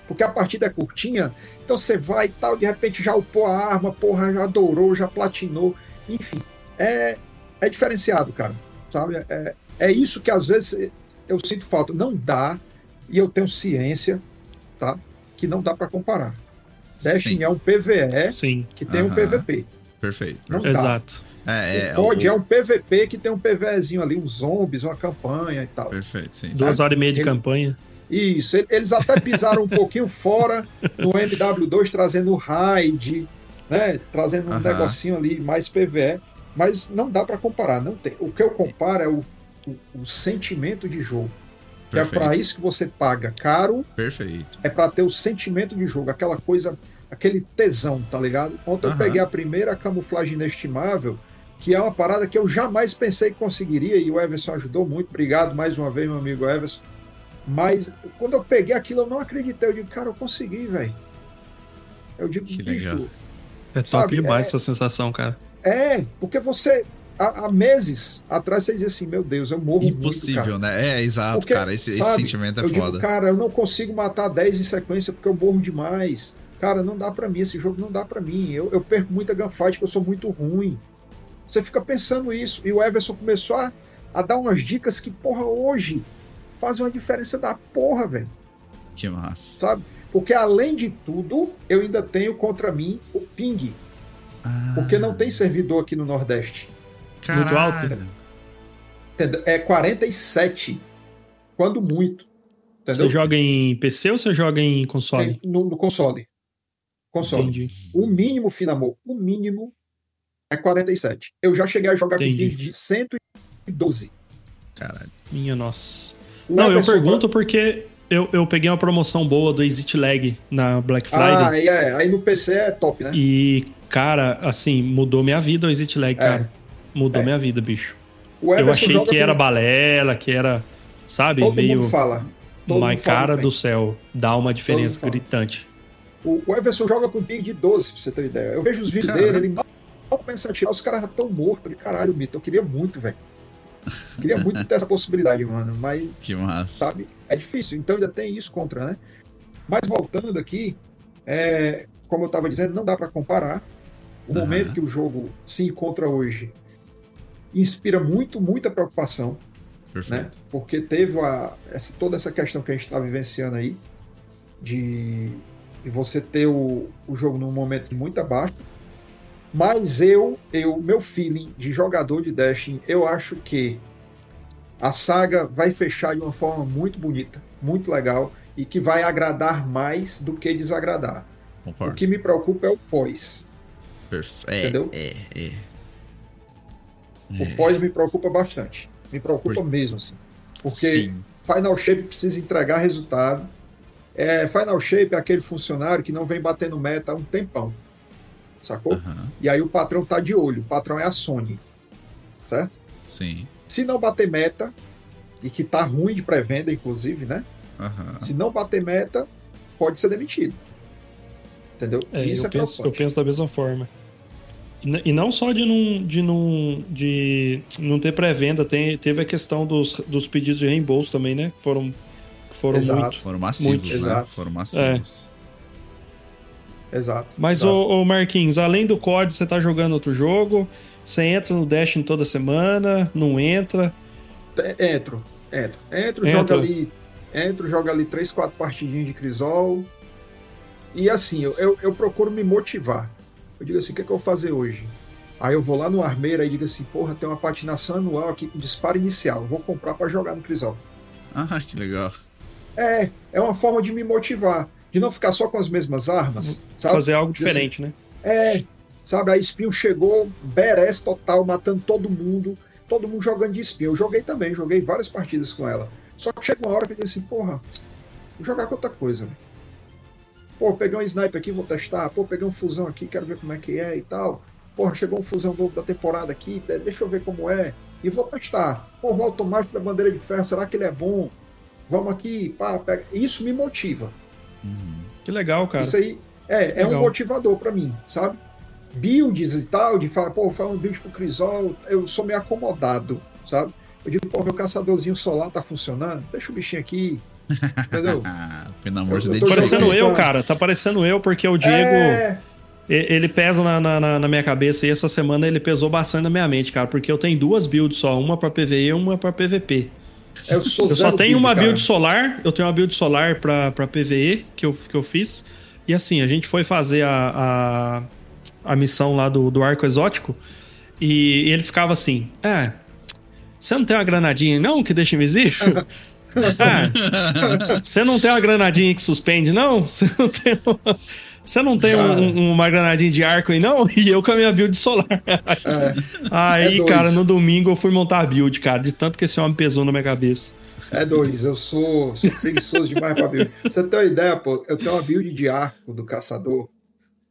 Porque a partida é curtinha, então você vai e tal, de repente já upou a arma, porra, já adorou, já platinou, enfim. É, é diferenciado, cara, sabe? É, é isso que às vezes eu sinto falta. Não dá, e eu tenho ciência, tá? Que não dá para comparar. Destiny Sim. é um PVE Sim. que tem uhum. um PVP. Perfeito. Não Exato. É, é, pode, o... é um PVP que tem um PVEzinho ali, uns zombies, uma campanha e tal. Perfeito, sim. Duas horas e meia de Ele... campanha. Isso, eles até pisaram um pouquinho fora no MW2, trazendo o raid, né? Trazendo um negocinho ali mais PVE, mas não dá para comparar, não tem. O que eu comparo é o, o, o sentimento de jogo. Que Perfeito. é para isso que você paga caro. Perfeito. É para ter o sentimento de jogo, aquela coisa, aquele tesão, tá ligado? Ontem eu peguei a primeira camuflagem inestimável, que é uma parada que eu jamais pensei que conseguiria, e o Everson ajudou muito. Obrigado mais uma vez, meu amigo Everson. Mas quando eu peguei aquilo, eu não acreditei. Eu digo, cara, eu consegui, velho. Eu digo, que bicho. Legal. É top sabe, demais é, essa sensação, cara. É, porque você. Há, há, meses atrás você dizia assim, meu Deus, eu morro Impossível, muito, né? É, exato, porque, cara. Esse, sabe, esse sentimento é eu foda. Digo, cara, eu não consigo matar 10 em sequência porque eu morro demais. Cara, não dá para mim, esse jogo não dá para mim. Eu, eu perco muita gunfight porque eu sou muito ruim. Você fica pensando isso. E o Everson começou a, a dar umas dicas que, porra, hoje fazem uma diferença da porra, velho. Que massa. Sabe? Porque além de tudo, eu ainda tenho contra mim o ping. Ah. Porque não tem servidor aqui no Nordeste. Caralho. Muito alto. É 47. Quando muito. Entendeu? Você joga em PC ou você joga em console? No, no console. Console. Entendi. O mínimo, Finamor, o mínimo é 47. Eu já cheguei a jogar Entendi. com ping de 112. Caralho. Minha nossa. O Não, eu pergunto porque eu, eu peguei uma promoção boa do Exit Lag na Black Friday. Ah, aí, é, aí no PC é top, né? E, cara, assim, mudou minha vida o Exit Lag, cara. Mudou É. minha vida, bicho. Eu achei que com- era balela, que era, sabe, Todo meio. mundo fala. Todo Mas, cara do céu, dá uma diferença gritante. O, o Everson joga com ping de 12, pra você ter ideia. Eu vejo os vídeos Caralho. dele, ele começa a atirar, os caras já tão mortos. Falei, Caralho, Mito, eu queria muito, velho. Queria muito ter essa possibilidade, mano. Mas, Que massa. sabe, é difícil. Então ainda tem isso contra, né? Mas voltando aqui, é, como eu tava dizendo, não dá pra comparar. O Aham. momento que o jogo se encontra hoje inspira muito, muita preocupação né? Perfeito. Porque teve a, essa, toda essa questão que a gente está vivenciando aí, de, de você ter o, o jogo num momento de muita baixa. Mas eu, eu, meu feeling de jogador de Destiny, eu acho que a saga vai fechar de uma forma muito bonita, muito legal e que vai agradar mais do que desagradar. O Concordo. que me preocupa é o pós. É, Entendeu? é, é. O pós me preocupa bastante. Me preocupa Por- mesmo, assim. Porque Sim. Final Shape precisa entregar resultado. É, Final Shape é aquele funcionário que não vem batendo meta há um tempão. Sacou? Aham. E aí o patrão tá de olho. O patrão é a Sony. Certo? Sim. Se não bater meta, e que tá ruim de pré-venda, inclusive, né? Aham. Se não bater meta, pode ser demitido. Entendeu? É, Isso eu, é penso, eu penso da mesma forma. E, não só de não, de não, de não ter pré-venda, tem- teve a questão dos, dos pedidos de reembolso também, né? Foram, foram Exato. muito. Foram massivos, Muito. né? Exato. Foram massivos. Exato. Mas, exato. ô, ô, Marquinhos, além do COD, você tá jogando outro jogo? Você entra no Destiny toda semana? Não entra? Entro, entro. Entro, Entra. joga ali. Entro, joga ali três, quatro partidinhas de Crisol. E assim, eu, eu, eu procuro me motivar. Eu digo assim, o que, é que eu vou fazer hoje? Aí eu vou lá no Armeira e digo assim, porra, tem uma patinação anual aqui com disparo inicial. eu Vou comprar para jogar no Crisol. Ah, que legal. É, é uma forma de me motivar. De não ficar só com as mesmas armas. Sabe? Fazer algo Assim, diferente, né? É, sabe? A Espinho chegou, Beres total, matando todo mundo, todo mundo jogando de Espinho. Eu joguei também, joguei várias partidas com ela. Só que chega uma hora que eu digo assim, porra, vou jogar com outra coisa. Pô, peguei um sniper aqui, vou testar. Pô, peguei um fusão aqui, quero ver como é que é e tal. Porra, chegou um fusão novo da temporada aqui, de- deixa eu ver como é. E vou testar. Porra, o automático da bandeira de ferro, será que ele é bom? Vamos aqui, pá, pega. Isso me motiva. Uhum. Que legal, cara. Isso aí é, é um motivador pra mim, sabe? Builds e tal, de falar, pô, faz um build pro Crisol, eu sou meio acomodado, sabe? Eu digo, pô, meu caçadorzinho solar tá funcionando, deixa o bichinho aqui, entendeu? Ah, pelo amor de Eu- eu Deus. Tá parecendo eu, pra- cara. Tá parecendo eu, porque o Diego. É, Ele pesa na, na, na- na minha cabeça e essa semana ele pesou bastante na minha mente, cara, porque eu tenho duas builds só, uma pra PVE e uma pra PVP. Eu sou Eu só tenho uma cara. build solar, eu tenho uma build solar pra, pra PVE que eu, que eu fiz. E assim, a gente foi fazer a, a, a missão lá do, do arco exótico e ele ficava assim: É, você não tem uma granadinha não que deixa invisível? Ah, você não tem uma granadinha que suspende, não? Você não tem uma, você não tem um- um- uma granadinha de arco aí, não? E eu com a minha build solar. Aí, É cara, no domingo eu fui montar a build, cara, de tanto que esse homem pesou na minha cabeça. É dois, eu sou, sou preguiçoso demais pra build. Você ter uma ideia, pô, eu tenho uma build de arco do caçador.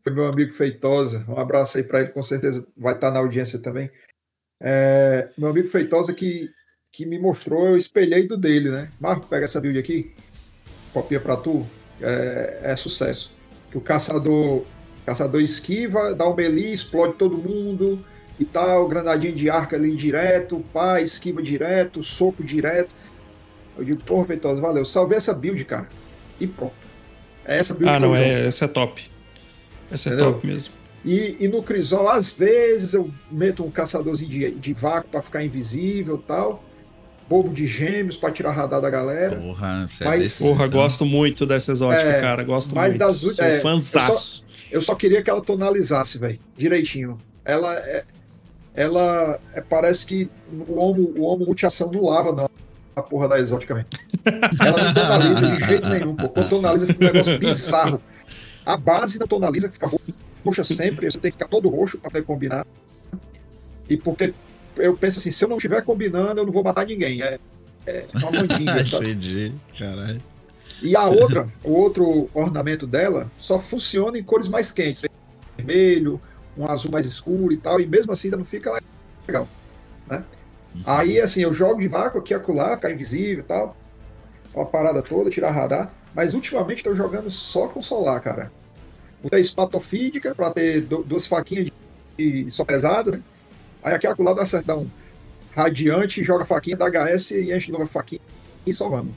Foi meu amigo Feitosa. Um abraço aí pra ele, com certeza vai estar na audiência também. É, meu amigo Feitosa que, que me mostrou, eu espelhei do dele, né? Marco, pega essa build aqui, copia pra tu. É, é sucesso. Que o caçador, caçador esquiva, dá um melee, explode todo mundo e tal, granadinha de arco ali direto, pá, esquiva direto, soco direto. Eu digo, porra, Feitosa, valeu. Salvei essa build, cara. E pronto. É essa build Ah, não, é, essa é top. Essa é Entendeu? top mesmo. E, e no Crisol, às vezes, eu meto um caçadorzinho de, de vácuo pra ficar invisível e tal. Bobo de gêmeos pra tirar radar da galera. Porra, você Mas- é desse. Porra, então. gosto muito dessa exótica, É, cara. Gosto mas muito. das- Sou é, eu fãzaço. Eu só queria que ela tonalizasse, velho. Direitinho. Ela é. Ela é, parece que o homo, o homo multiação não lava, não. A porra da exótica, velho. Ela não tonaliza de jeito nenhum, pô. Quando tonaliza fica um negócio bizarro. A base não tonaliza, fica roxa sempre. Você tem que ficar todo roxo pra poder combinar. E porque eu penso assim, se eu não estiver combinando, eu não vou matar ninguém. É, é uma mandinga? Entendi, caralho. E a outra, o outro ornamento dela, só funciona em cores mais quentes. Vermelho, um azul mais escuro e tal, e mesmo assim ainda não fica legal. Né? Aí, assim, eu jogo de vácuo aqui acolá, ficar invisível e tal. Uma parada toda, tirar radar. Mas ultimamente estou jogando só com solar, cara. Botei espatofídica pra ter du- duas faquinhas de, de só pesada, né? Aí aqui acolá dá certo, dá um radiante, joga a faquinha da HS e enche de novo a faquinha e só vamos.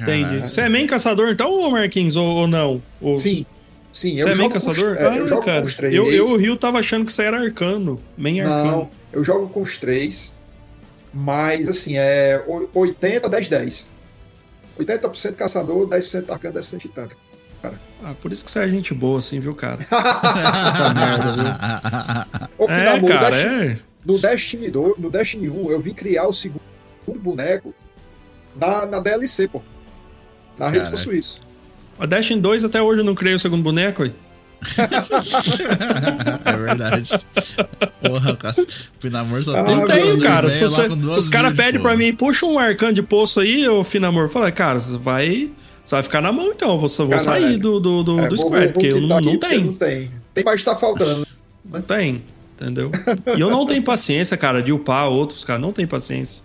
Entendi. Você é main caçador então, ô Marquinhos, ou, ou não? Ou... Sim, sim. Você é main jogo com os- caçador? é, eu ah, jogo cara. com os três. Eu, eu, o Rio, tava achando que você era arcano. Main arcano. Não, eu jogo com os três, mas assim, é o- 80, 10, 10. 80% caçador, 10% arcano, 10% titã. Ah, por isso que você é gente boa, assim, viu, cara? Ô, é, final, no cara, é. No Destiny, 2, no Destiny 1, eu vim criar o segundo boneco na, na DLC, pô. Na rede Caraca. Suíço. A Destiny 2 até hoje eu não criei o segundo boneco, ué. é verdade. Porra, cara. Finamor só Ah, tem Não caçador cara. você- os caras pedem pra mim, puxa um arcano de poço aí, ô Finamor. Fala, cara, você vai. Você vai ficar na mão então. Eu vou, sair do, do, do, É, do vou- vou porque eu não, não tenho. Não tem. Tem mais que tá faltando. Não tem. Entendeu? E eu não tenho paciência, cara, de upar outros, cara. Não tem paciência.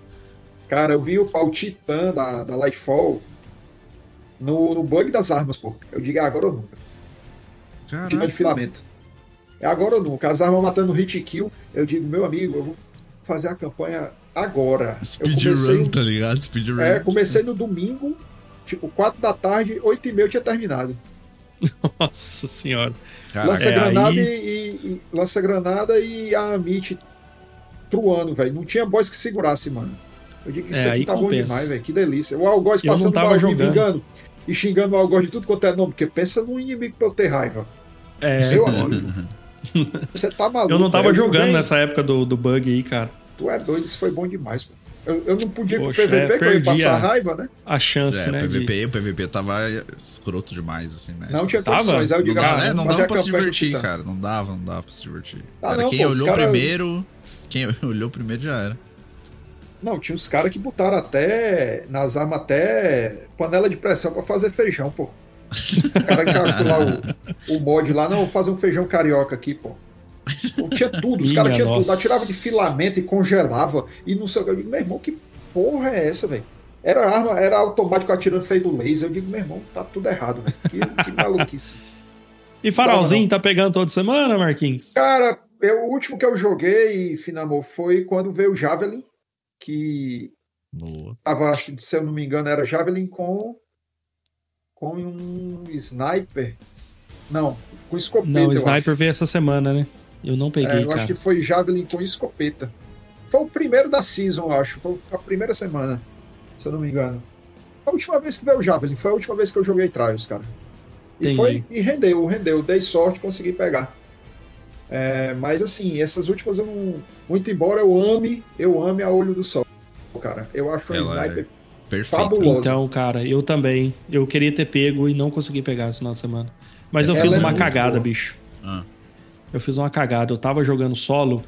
Cara, eu vi o pau Titã da, da Lightfall no, no bug das armas, pô. Eu digo, é agora ou nunca. Titã de filamento. É agora ou nunca. As armas matando hit kill. Eu digo, meu amigo, eu vou fazer a campanha agora. Speedrun, tá ligado? Speedrun. é, comecei no domingo, tipo, 4 da tarde, 8 e meia eu tinha terminado. Nossa senhora. Caraca. lança é, granada aí- e, e- lança granada e a Amit truando, velho. Não tinha boss que segurasse, mano. Eu digo que É, isso aqui aí tá bom compensa. demais, velho. Que delícia. O Algoz passando tava mal me jogando. vingando e xingando o Algoz de tudo quanto é nome, porque pensa num inimigo pra eu ter raiva. É, Meu amigo. Você tá maluco. eu não tava jogando nessa época do, do bug aí, cara. Tu é doido, isso foi bom demais, pô. Eu, eu não podia ir pro Poxa, PVP, é, que eu ia passar a- raiva, né? A chance, É, né? o de- PVP, o PVP tava escroto demais, assim, né? Não tinha Tava? condições. Aí eu Não, digo, dá, ah, né? não dava pra se divertir, Titã. cara. Não dava, não dava pra se divertir. Ah, Era não, quem pô, olhou cara- primeiro. Quem olhou primeiro já era. Não, tinha uns caras que botaram até nas armas até panela de pressão pra fazer feijão, pô. O cara que lá o, o mod lá, não, vou fazer um feijão carioca aqui, pô. Pô, Tinha tudo, os caras tinham tudo. Atirava de filamento e congelava. E não sei o que. Eu digo, meu irmão, que porra é essa, velho? Era arma, era automático atirando feito laser. Eu digo, meu irmão, tá tudo errado, velho. Que, que maluquice. E Farolzinho tá pegando toda semana, Marquinhos? Cara, eu, o último que eu joguei, Finamor, foi quando veio o Javelin, que Boa. tava, acho que se eu não me engano, era Javelin com com um sniper. Não, com escopeta. Não, o Sniper veio essa semana, né? Eu não É, peguei, eu acho cara. que foi Javelin com escopeta. Foi o primeiro da season, eu acho. Foi a primeira semana, se eu não me engano. A última vez que veio o Javelin, foi a última vez que eu joguei Trials, cara. E, Entendi. foi, e rendeu, rendeu. Dei sorte, consegui pegar. É, mas assim, essas últimas eu não. Muito embora eu ame, eu ame a olho do sol, cara. Eu acho um Ela é sniper Perfeito. fabuloso. Então, cara, eu também. Eu queria ter pego e não consegui pegar esse final de semana. Mas eu Ela fiz é uma cagada, boa. bicho. Ah. Eu fiz uma cagada. Eu tava jogando solo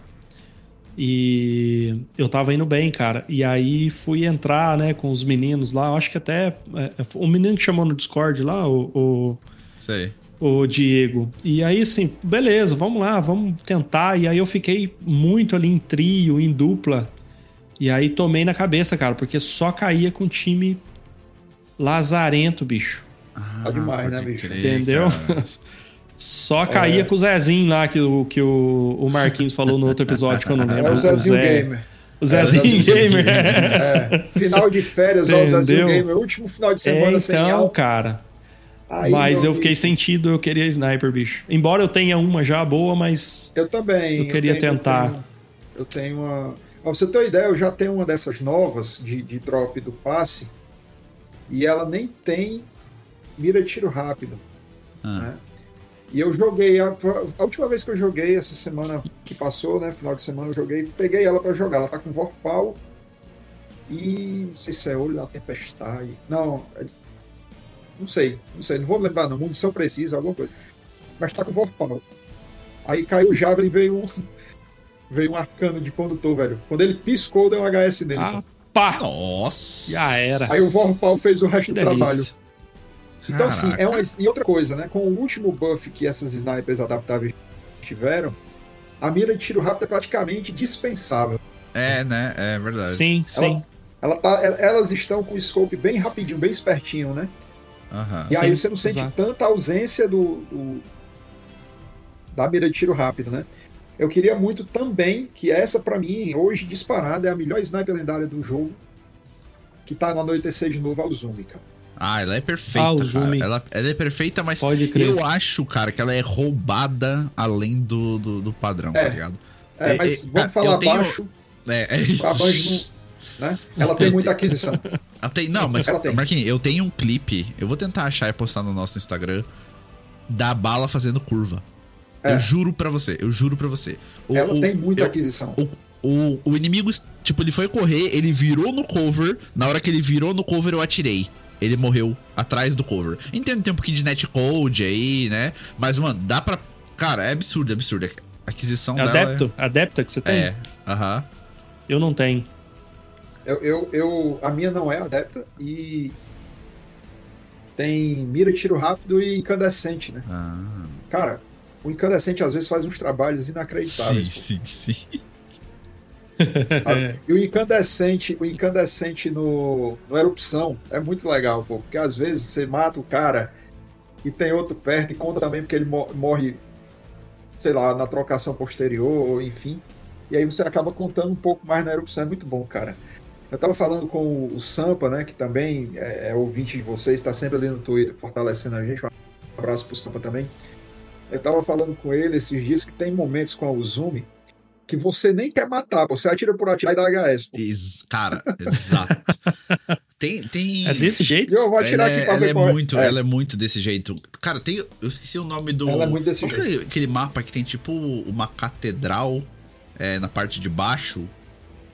e eu tava indo bem, cara. E aí fui entrar, né, com os meninos lá. Eu acho que até. É, o menino que chamou no Discord lá, o- o Sei. o Diego. E aí, assim, beleza, vamos lá, vamos tentar. E aí eu fiquei muito ali em trio, em dupla. E aí tomei na cabeça, cara, porque só caía com time lazarento, bicho. Tá demais, né, pode bicho? crer, Entendeu? Só caía com o Zezinho lá, que, o- que o, o Marquinhos falou no outro episódio, que eu não lembro. É o Zezinho Zé- Gamer. O Zezinho Zezinho Gamer. É, final de férias, ó, o Zezinho? Gamer. Último final de É, semana sem então, cara. Aí, mas eu fiquei sentido, eu queria sniper, bicho. Embora eu tenha uma já boa, mas Eu também. eu queria tenho- tentar. Eu tenho, eu tenho uma. Pra você ter uma ideia, eu já tenho uma dessas novas de, de drop do passe. E ela nem tem mira de tiro rápido. Ah. né? E eu joguei, a, a última vez que eu joguei, essa semana que passou, né? Final de semana eu joguei, peguei ela pra jogar. Ela tá com Vorpal e não sei se é Olho da Tempestade. Não, é- não sei, não sei, não vou lembrar não. Munição precisa, alguma coisa. Mas tá com Vorpal. Aí caiu o Javelin e veio um, veio um arcano de condutor, velho. Quando ele piscou, deu um HS nele. Ah, pá! Nossa. Já era. Aí o Vorpal fez o resto Que do trabalho. Então, assim, é uma. E outra coisa, né? Com o último buff que essas snipers adaptáveis tiveram, a mira de tiro rápido é praticamente dispensável. É, né? É verdade. Sim, sim. Ela tá, el- elas estão com o scope bem rapidinho, bem espertinho, né? Aham. E aí Sim, você não sente exato. tanta ausência do, do- da mira de tiro rápido, né? Eu queria muito também que essa, pra mim, hoje disparada, é a melhor sniper lendária do jogo. Que tá no anoitecer de novo ao zoom, cara. Ah, ela é perfeita, Ah. Ela, ela é perfeita, mas Pode crer. eu acho, cara, que ela é roubada além do, do, do padrão, É. tá ligado? É, É, mas é, vamos falar eu tenho- baixo, É, é isso. não, né? Ela tem muita aquisição. Tem- não, mas. Marquinhos, eu tenho um clipe, eu vou tentar achar e postar no nosso Instagram, da bala fazendo curva. É. Eu juro pra você, eu juro pra você. O- Ela o- tem muita eu- aquisição. O, o, o inimigo, tipo, ele foi correr, ele virou no cover. Na hora que ele virou no cover, eu atirei. Ele morreu atrás do cover. Entendo que tem um pouquinho de netcode aí, né? Mas, mano, dá pra. Cara, é absurdo, é absurdo. A aquisição dela. Adepto? Adepta que você É, tem? é, aham. Eu não tenho. Eu, eu, eu- a minha não é adepta e tem mira, tiro rápido e incandescente, né? Ah, Cara, o incandescente às vezes faz uns trabalhos sim, inacreditáveis. pô, sim, sim. E o incandescente, o incandescente no, no erupção é muito legal, pô, porque às vezes você mata o cara e tem outro perto e conta também porque ele mo- morre, sei lá, na trocação posterior, enfim. E aí você acaba contando um pouco mais na erupção, é muito bom, cara. Eu tava falando com o- Sampa, né, que também é, é ouvinte de vocês, tá sempre ali no Twitter fortalecendo a gente. Um abraço pro Sampa também. Eu tava falando com ele esses dias que tem momentos com a Uzumi que você nem quer matar, você atira por atirar e dá HS. Ex- cara, exato. Tem. tem... É desse jeito? Eu vou atirar ela aqui é, pra ela ver é qual muito, ela é muito desse jeito. Cara, tem, eu esqueci o nome do. Ela é muito desse qual que é aquele mapa que tem tipo uma catedral é, na parte de baixo,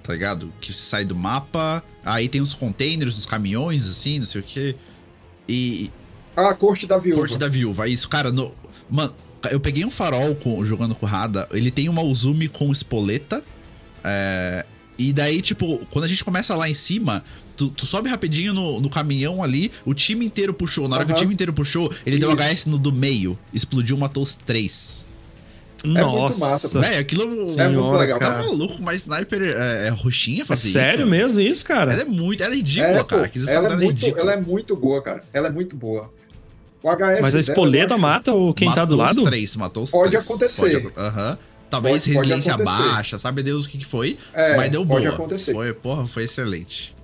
tá ligado? Que você sai do mapa, aí tem uns containers, uns caminhões assim, não sei o quê. E Ah, a corte da viúva. Corte da Viúva, isso, cara, no, mano, eu peguei um farol com- jogando com o Rada, ele tem uma Uzumi com espoleta, é, e daí, tipo, quando a gente começa lá em cima, tu, tu sobe rapidinho no, no caminhão ali, o time inteiro puxou, na hora que o time inteiro puxou, ele deu Isso. HS no do meio, explodiu, matou os três. muito Nossa. massa, Véi, aquilo É muito Senhora, legal. tá cara. maluco, mas sniper é, é roxinha É fazer isso? sério mesmo isso, cara? Ela é muito, ela é ridícula, É, cara, ela, é é muito, ela é muito boa, cara. Ela é muito boa. O HS Mas a espoleta mata o quem tá do Matou lado? Os três, matou os Pode três. acontecer. Pode, aham. Talvez Pode- pode resiliência acontecer. baixa, sabe Deus o que, que foi. É, mas deu pode boa. acontecer. Foi, porra, foi excelente.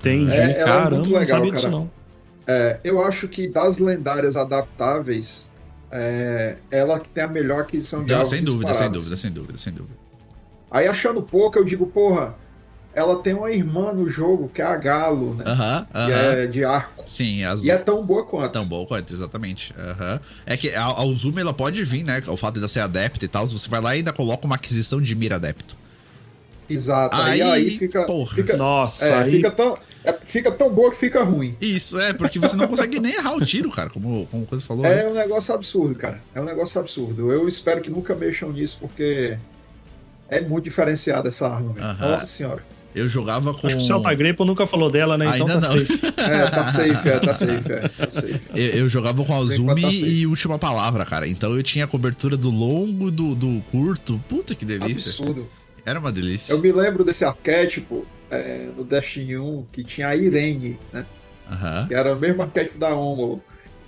Entendi. É, é Caramba, muito não legal, sabia disso cara. não. É, eu acho que das lendárias adaptáveis, é, ela que tem a melhor aquisição de Não, sem dúvida, sem dúvida, sem dúvida, sem dúvida. Aí achando pouco, eu digo, porra, ela tem uma irmã no jogo, que é a Galo, né? Aham, Que aham. é de arco. Sim, as. E é tão boa quanto. Tão bom quanto, exatamente. Aham. É que a, a Uzumi ela pode vir, né? O fato de ela ser adepta e tal. Você vai lá e ainda coloca uma aquisição de mira adepto. Exato. Aí, Aí, aí fica, porra. fica, Nossa, é, aí... fica, tão, é, fica tão boa que fica ruim. Isso, é, porque você não consegue nem errar o tiro, cara, como, como você falou. É né? um negócio absurdo, cara. É um negócio absurdo. Eu espero que nunca mexam nisso, porque é muito diferenciada essa arma. Nossa senhora. Eu jogava com. Acho que o Celta Grepo nunca falou dela, né? Então Ainda tá não. safe. É, tá safe, é, tá safe, é, tá safe. Eu, eu jogava com a Por enquanto Uzumi tá e última palavra, cara. Então eu tinha a cobertura do longo do, do curto. Puta que delícia. Absurdo. Era uma delícia. Eu me lembro desse arquétipo é, no Destiny 1 que tinha a Irene, né? Aham. Que era o mesmo arquétipo da Homo.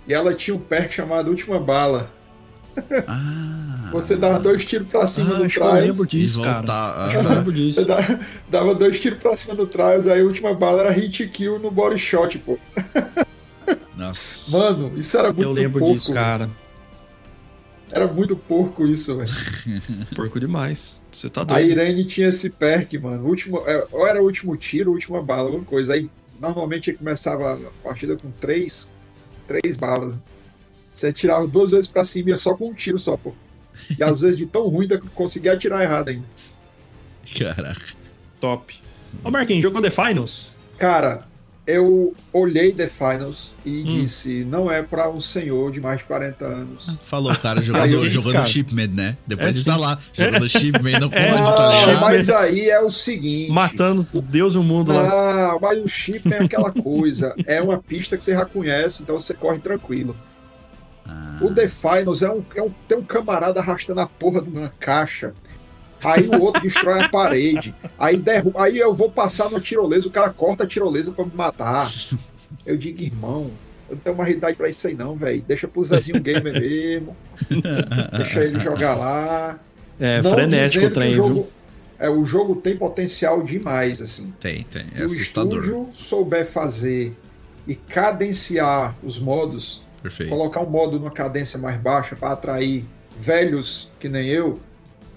E ela tinha um perk chamado Última Bala. Ah. Você dava dois tiros pra cima Ah, acho que eu trás. lembro disso, cara. voltar, Acho que eu lembro disso. Você dava, dava dois tiros pra cima no trás, aí a última bala era hit kill no body shot, pô. Nossa. Mano, isso era muito Eu lembro porco, disso, cara. Era muito porco isso, velho. Porco demais. Você tá A doido. Irene tinha esse perk, mano. Último, é, ou era o último tiro, última bala, alguma coisa. Aí normalmente começava a partida com três, três balas. Você tirava duas vezes pra cima e ia só com um tiro só, pô. E às vezes de tão ruim que conseguia atirar errado ainda. Caraca. Top. Ô, Marquinhos, jogou The Finals? Cara, eu olhei The Finals e Hum. disse, não é pra um senhor de mais de 40 anos. Falou, cara, jogando, eu disse, jogando cara. Shipman, né? Depois É, de sim. estar lá, jogando Shipman, não pode, É, tá ligado? mas aí é o seguinte. Matando Deus e o mundo lá. Não, mas o chip é aquela coisa. É uma pista que você já conhece, então você corre tranquilo. Ah, O The Finals é um, é um, tem um camarada arrastando a porra de uma caixa. Aí o outro destrói a parede. Aí, derruba, aí eu vou passar no tirolesa, o cara corta a tirolesa pra me matar. Eu digo, irmão, eu não tenho uma realidade pra isso aí não, velho. Deixa pro Zezinho Gamer mesmo. Deixa ele jogar lá. É, Não frenético o trem, o jogo, viu? É, o jogo tem potencial demais, assim. Tem, tem. É Se o assustador. estúdio souber fazer e cadenciar os modos, Perfeito. colocar um modo numa cadência mais baixa para atrair velhos que nem eu,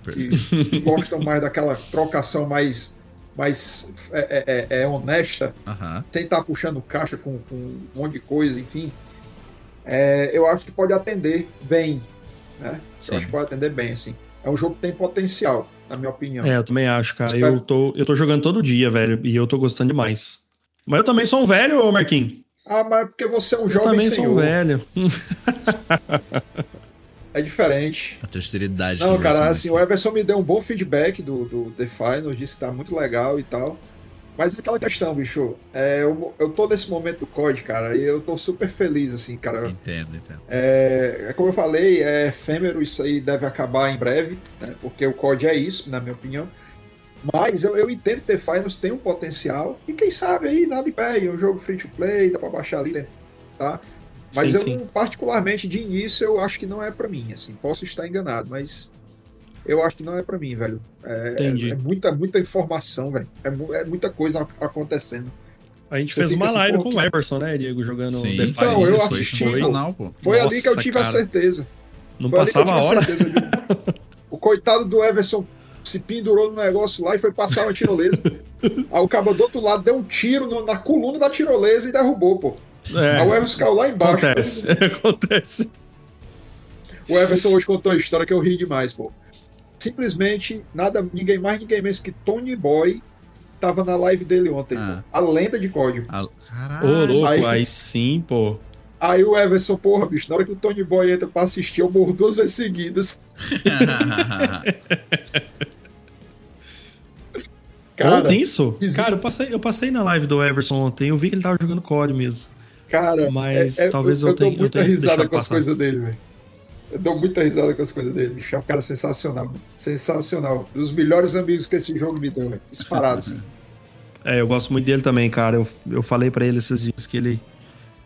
que, que gostam mais daquela trocação mais, mais é, é, é, é honesta, Aham. sem estar puxando caixa com, com um monte de coisa, enfim. é, eu acho que pode atender bem. Né? Sim. Eu acho que pode atender bem, assim. É um jogo que tem potencial, na minha opinião. É, eu também acho, cara. Espero- Eu tô, eu tô jogando todo dia, velho, e eu tô gostando demais. Mas eu também sou um velho, ô Marquinhos. Ah, mas porque você é um Eu jovem também sou senhor. velho. É diferente. A terceira idade. Não, cara, assim, aqui. o Everson me deu um bom feedback do, do The Finals, disse que tá muito legal e tal. Mas é aquela questão, bicho, é, eu, eu tô nesse momento do COD, cara, e eu tô super feliz, assim, cara. Entendo, entendo. É, é como eu falei, é efêmero, isso aí deve acabar em breve, né, porque o COD é isso, na minha opinião. Mas eu, eu entendo que The Finals tem um potencial, e quem sabe aí, nada impede, é um jogo free to play, dá pra baixar ali, né, tá? Mas Sim, eu, sim. não- particularmente, de início, eu acho que não é pra mim, assim, posso estar enganado, mas eu acho que não é pra mim, velho. É, Entendi. é muita, muita informação, velho. É, é muita coisa acontecendo. A gente Você fez uma assim, live pô, com que- o Everson, né, Diego, jogando Sim, The Então, eu foi assisti, sensacional, pô. Foi ali Nossa, que eu tive a cara. certeza. Não Foi ali passava a hora? o coitado do Everson se pendurou no negócio lá e foi passar uma tirolesa. Aí o cabo do outro lado deu um tiro no- na coluna da tirolesa e derrubou, pô. Aí o É, Everson caiu lá embaixo. acontece. Acontece. O Everson hoje contou uma história que eu ri demais, pô. Simplesmente, nada, ninguém mais, ninguém menos que Tony Boy tava na live dele ontem, Ah. pô. A lenda de código. Ô, Caralho. louco, aí- aí sim, pô. Aí o Everson, porra, bicho, na hora que o Tony Boy entra pra assistir, eu morro duas vezes seguidas. Cara, ontem isso? exi- Cara, eu passei, eu passei na live do Everson ontem, eu vi que ele tava jogando COD mesmo. cara, Mas é- é- talvez eu eu, tenha- dou eu muita tenha risada com as coisas dele, velho. Eu dou muita risada com as coisas dele, bicho. É um cara sensacional. Sensacional. Dos melhores amigos que esse jogo me deu, velho. Disparado, assim. É, eu gosto muito dele também, cara. Eu, eu falei pra ele esses dias que ele,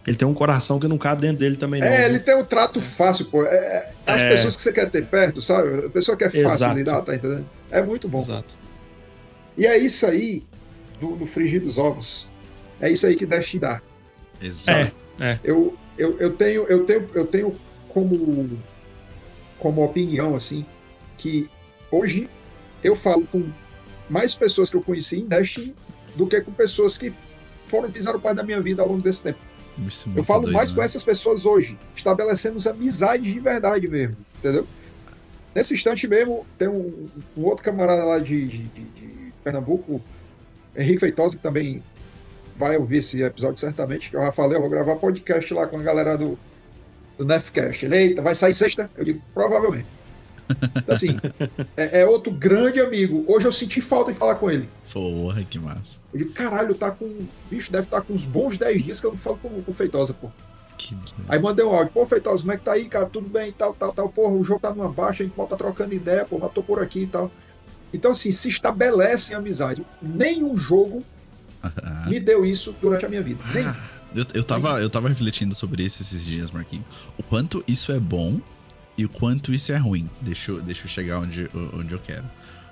ele tem um coração que não cabe dentro dele também, não. É, viu? ele tem um trato fácil, pô. É, é as É. pessoas que você quer ter perto, sabe? A pessoa que é fácil Exato. de lidar, tá entendendo? É muito bom. Exato. E é isso aí do, do frigir dos ovos. É isso aí que Dash dá. Exato. É. Eu, eu, eu tenho, eu tenho, eu tenho como, como opinião, assim, que hoje eu falo com mais pessoas que eu conheci em Destiny do que com pessoas que foram fizeram parte da minha vida ao longo desse tempo. Isso é Eu falo doido, mais né? com essas pessoas hoje. Estabelecemos amizades de verdade mesmo, entendeu? Nesse instante mesmo, tem um, um outro camarada lá de, de- de- de Pernambuco, Henrique Feitosa, que também vai ouvir esse episódio certamente, que eu já falei, eu vou gravar podcast lá com a galera do, do Nefcast. Ele, eita, vai sair sexta? Eu digo, provavelmente. Então, assim, é, é outro grande amigo. Hoje eu senti falta de falar com ele. Porra, que massa. Eu digo, caralho, tá com. Bicho, deve estar com uns bons 10 dias que eu não falo com, com o Feitosa, pô. Que. Aí mandei um áudio, pô, Feitosa, como é que tá aí, cara? Tudo bem, tal, tal, tal. Porra, o jogo tá numa baixa, a gente tá trocando ideia, pô, mas tô por aqui e tal. Então, assim, se estabelece amizade. Nenhum jogo me deu isso durante a minha vida. Nenhum. eu, eu, tava, eu tava refletindo sobre isso esses dias, Marquinhos. O quanto isso é bom e o quanto isso é ruim. Deixa eu, deixa eu chegar onde, onde eu quero.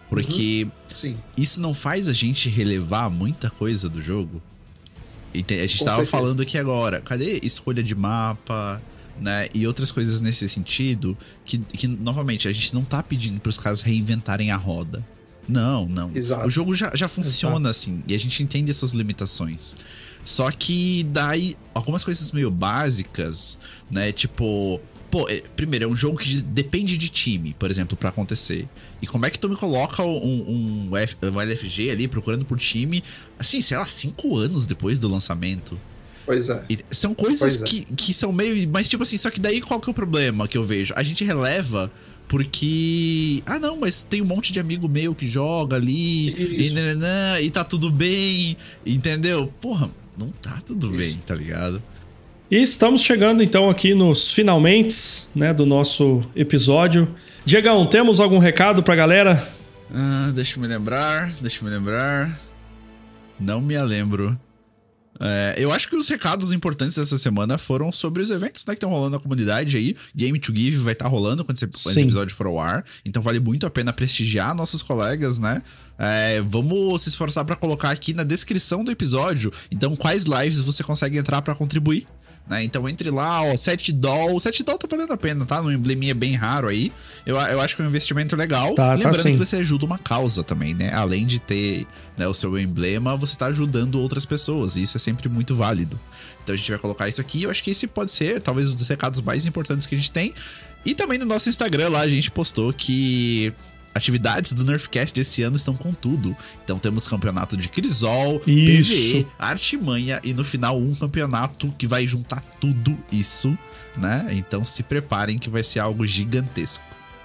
Porque Sim. isso não faz a gente relevar muita coisa do jogo. A gente Com tava certeza. falando aqui agora, cadê escolha de mapa, né? E outras coisas nesse sentido, que, que novamente, a gente não tá pedindo pros caras reinventarem a roda. Não, não. Exato. O jogo já, já funciona assim, e a gente entende essas limitações. Só que daí, algumas coisas meio básicas, né? Tipo, pô, é, primeiro, é um jogo que depende de time, por exemplo, pra acontecer. E como é que tu me coloca um, um, F, um LFG ali procurando por time, assim, sei lá, cinco anos depois do lançamento? Pois é. E são coisas que, que são meio. Mas, tipo assim, só que daí qual que é o problema que eu vejo? A gente releva porque. Ah, não, mas tem um monte de amigo meu que joga ali e, nananã, e tá tudo bem, entendeu? Porra, não tá tudo Isso. bem, tá ligado? E estamos chegando então aqui nos finalmente né, do nosso episódio. Diegão, temos algum recado pra galera? Ah, deixa eu me lembrar, deixa eu me lembrar. Não me lembro. É, eu acho que os recados importantes dessa semana foram sobre os eventos né, que estão rolando na comunidade aí. Game to Give vai estar tá rolando quando esse, esse, episódio for ao ar. Então vale muito a pena prestigiar nossos colegas, né? É, vamos se esforçar para colocar aqui na descrição do episódio. Então, quais lives você consegue entrar para contribuir né? Então entre lá, ó, 7 doll. 7 doll tá valendo a pena, tá? Um embleminha bem raro aí. Eu, eu acho que é um investimento legal. Tá, tá Lembrando tá que você ajuda uma causa também, né? Além de ter né, o seu emblema, você tá ajudando outras pessoas. E isso é sempre muito válido. Então a gente vai colocar isso aqui. Eu acho que esse pode ser, talvez, um dos recados mais importantes que a gente tem. E também no nosso Instagram lá a gente postou que atividades do Nerfcast desse ano estão com tudo. Então temos campeonato de Crisol, isso. PVE, Artimanha e no final um campeonato que vai juntar tudo isso, né? Então se preparem que vai ser algo gigantesco.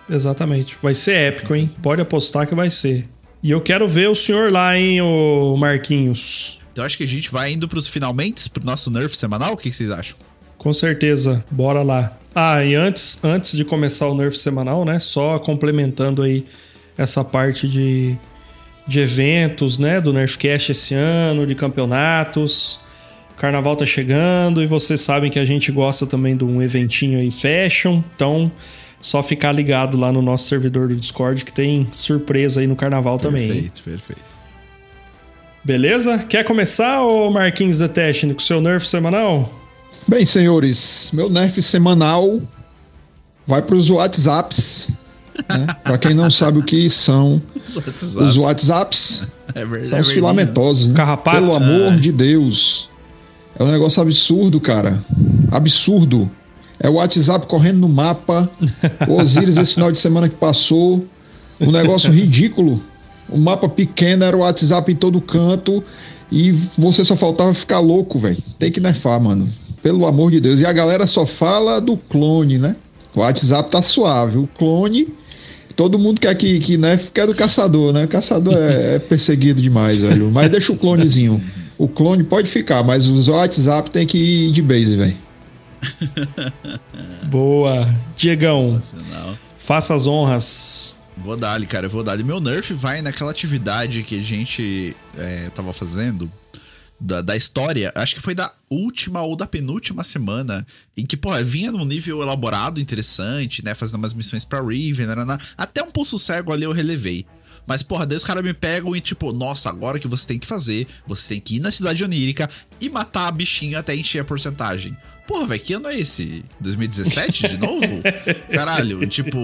Exatamente. Vai ser épico, hein? Pode apostar que vai ser. E eu quero ver o senhor lá, hein, o Marquinhos. Então acho que a gente vai indo pros finalmente, pro nosso Nerf semanal. O que vocês acham? Com certeza. Bora lá. Ah, e antes, antes de começar o Nerf semanal, né? Só complementando aí essa parte de, de eventos, né? Do Nerfcast esse ano, de campeonatos. Carnaval tá chegando e vocês sabem que a gente gosta também de um eventinho aí fashion. Então, só ficar ligado lá no nosso servidor do Discord que tem surpresa aí no carnaval perfeito, também. Perfeito, perfeito. Beleza? Quer começar, ô Marquinhos da Teste, com o seu Nerf semanal? Bem, senhores, meu nerf semanal vai para os WhatsApps. Né? para quem não sabe o que são WhatsApp. os WhatsApps, é verdade, são os é filamentosos, né? Carrapato. Pelo amor é. de Deus. É um negócio absurdo, cara. Absurdo. É o WhatsApp correndo no mapa. O Osiris esse final de semana que passou. Um negócio ridículo. O mapa pequeno era o WhatsApp em todo canto. E você só faltava ficar louco, velho. Tem que nerfar, mano. Pelo amor de Deus. E a galera só fala do clone, né? O WhatsApp tá suave. O clone. Todo mundo quer que, que né? Porque é do caçador, né? O caçador é, é perseguido demais, velho. Mas deixa o clonezinho. O clone pode ficar, mas o WhatsApp tem que ir de base, velho. Boa. Diegão. Faça as honras. Vou dar ali, cara. Eu vou dar ali. Meu Nerf vai naquela atividade que a gente é, tava fazendo da, da história, acho que foi da última ou da penúltima semana, em que, pô, vinha num nível elaborado, interessante, né? Fazendo umas missões pra Riven, até um pulso cego ali eu relevei. Mas, porra, daí os caras me pegam e, tipo, nossa, agora o que você tem que fazer? Você tem que ir na cidade onírica e matar a bichinha até encher a porcentagem. Porra, velho, que ano é esse? 2017 de novo? Caralho, tipo.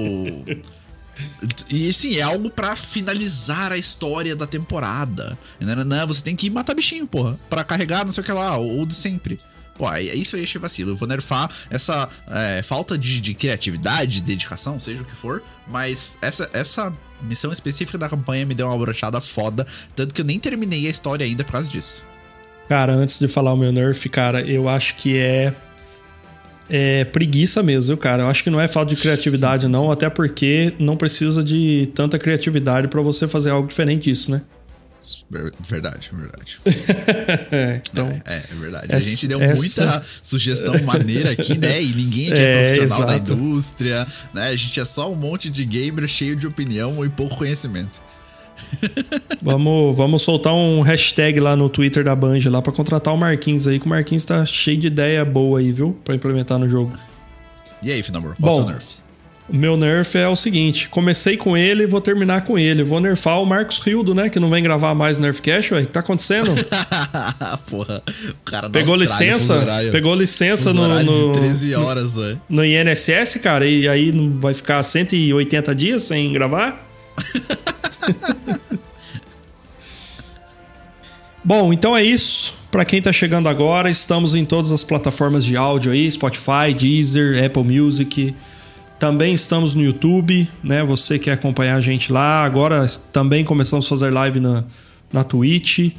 E sim, é algo para finalizar a história da temporada. Não, você tem que matar bichinho, porra. Pra carregar, não sei o que lá, ou de sempre. Pô, é isso aí achei vacilo. Eu vou nerfar essa é, falta de, de, criatividade, de dedicação, seja o que for. Mas essa, essa missão específica da campanha me deu uma brochada foda. Tanto que eu nem terminei a história ainda por causa disso. Cara, antes de falar o meu nerf, cara, eu acho que é é preguiça mesmo, cara. Eu acho que não é falta de criatividade, não, até porque não precisa de tanta criatividade para você fazer algo diferente disso, né? Verdade, verdade. é, então, é, é, verdade. Essa, a gente deu essa... muita sugestão maneira aqui, né? E ninguém aqui é, é profissional exato. da indústria, né? A gente é só um monte de gamer cheio de opinião e pouco conhecimento. vamos, vamos soltar um hashtag lá no Twitter da Band lá para contratar o Marquinhos aí, que o Marquinhos tá cheio de ideia boa aí, viu? Para implementar no jogo. E aí, Finamor, qual Bom, o seu nerf? O meu nerf é o seguinte: comecei com ele e vou terminar com ele. Vou nerfar o Marcos Rildo, né? Que não vem gravar mais o Nerfcast, ué. O que tá acontecendo? Porra, o cara pegou licença, pegou licença no, no 13 horas, no, no INSS, cara, e aí vai ficar 180 dias sem gravar? Bom, então é isso. Para quem está chegando agora, estamos em todas as plataformas de áudio aí, Spotify, Deezer, Apple Music. Também estamos no YouTube, né? Você quer acompanhar a gente lá. Agora também começamos a fazer live na, na Twitch.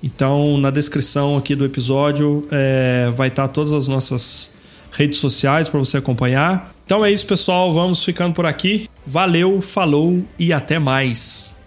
Então, na descrição aqui do episódio é, vai estar todas as nossas redes sociais para você acompanhar. Então é isso, pessoal. Vamos ficando por aqui. Valeu, falou e até mais.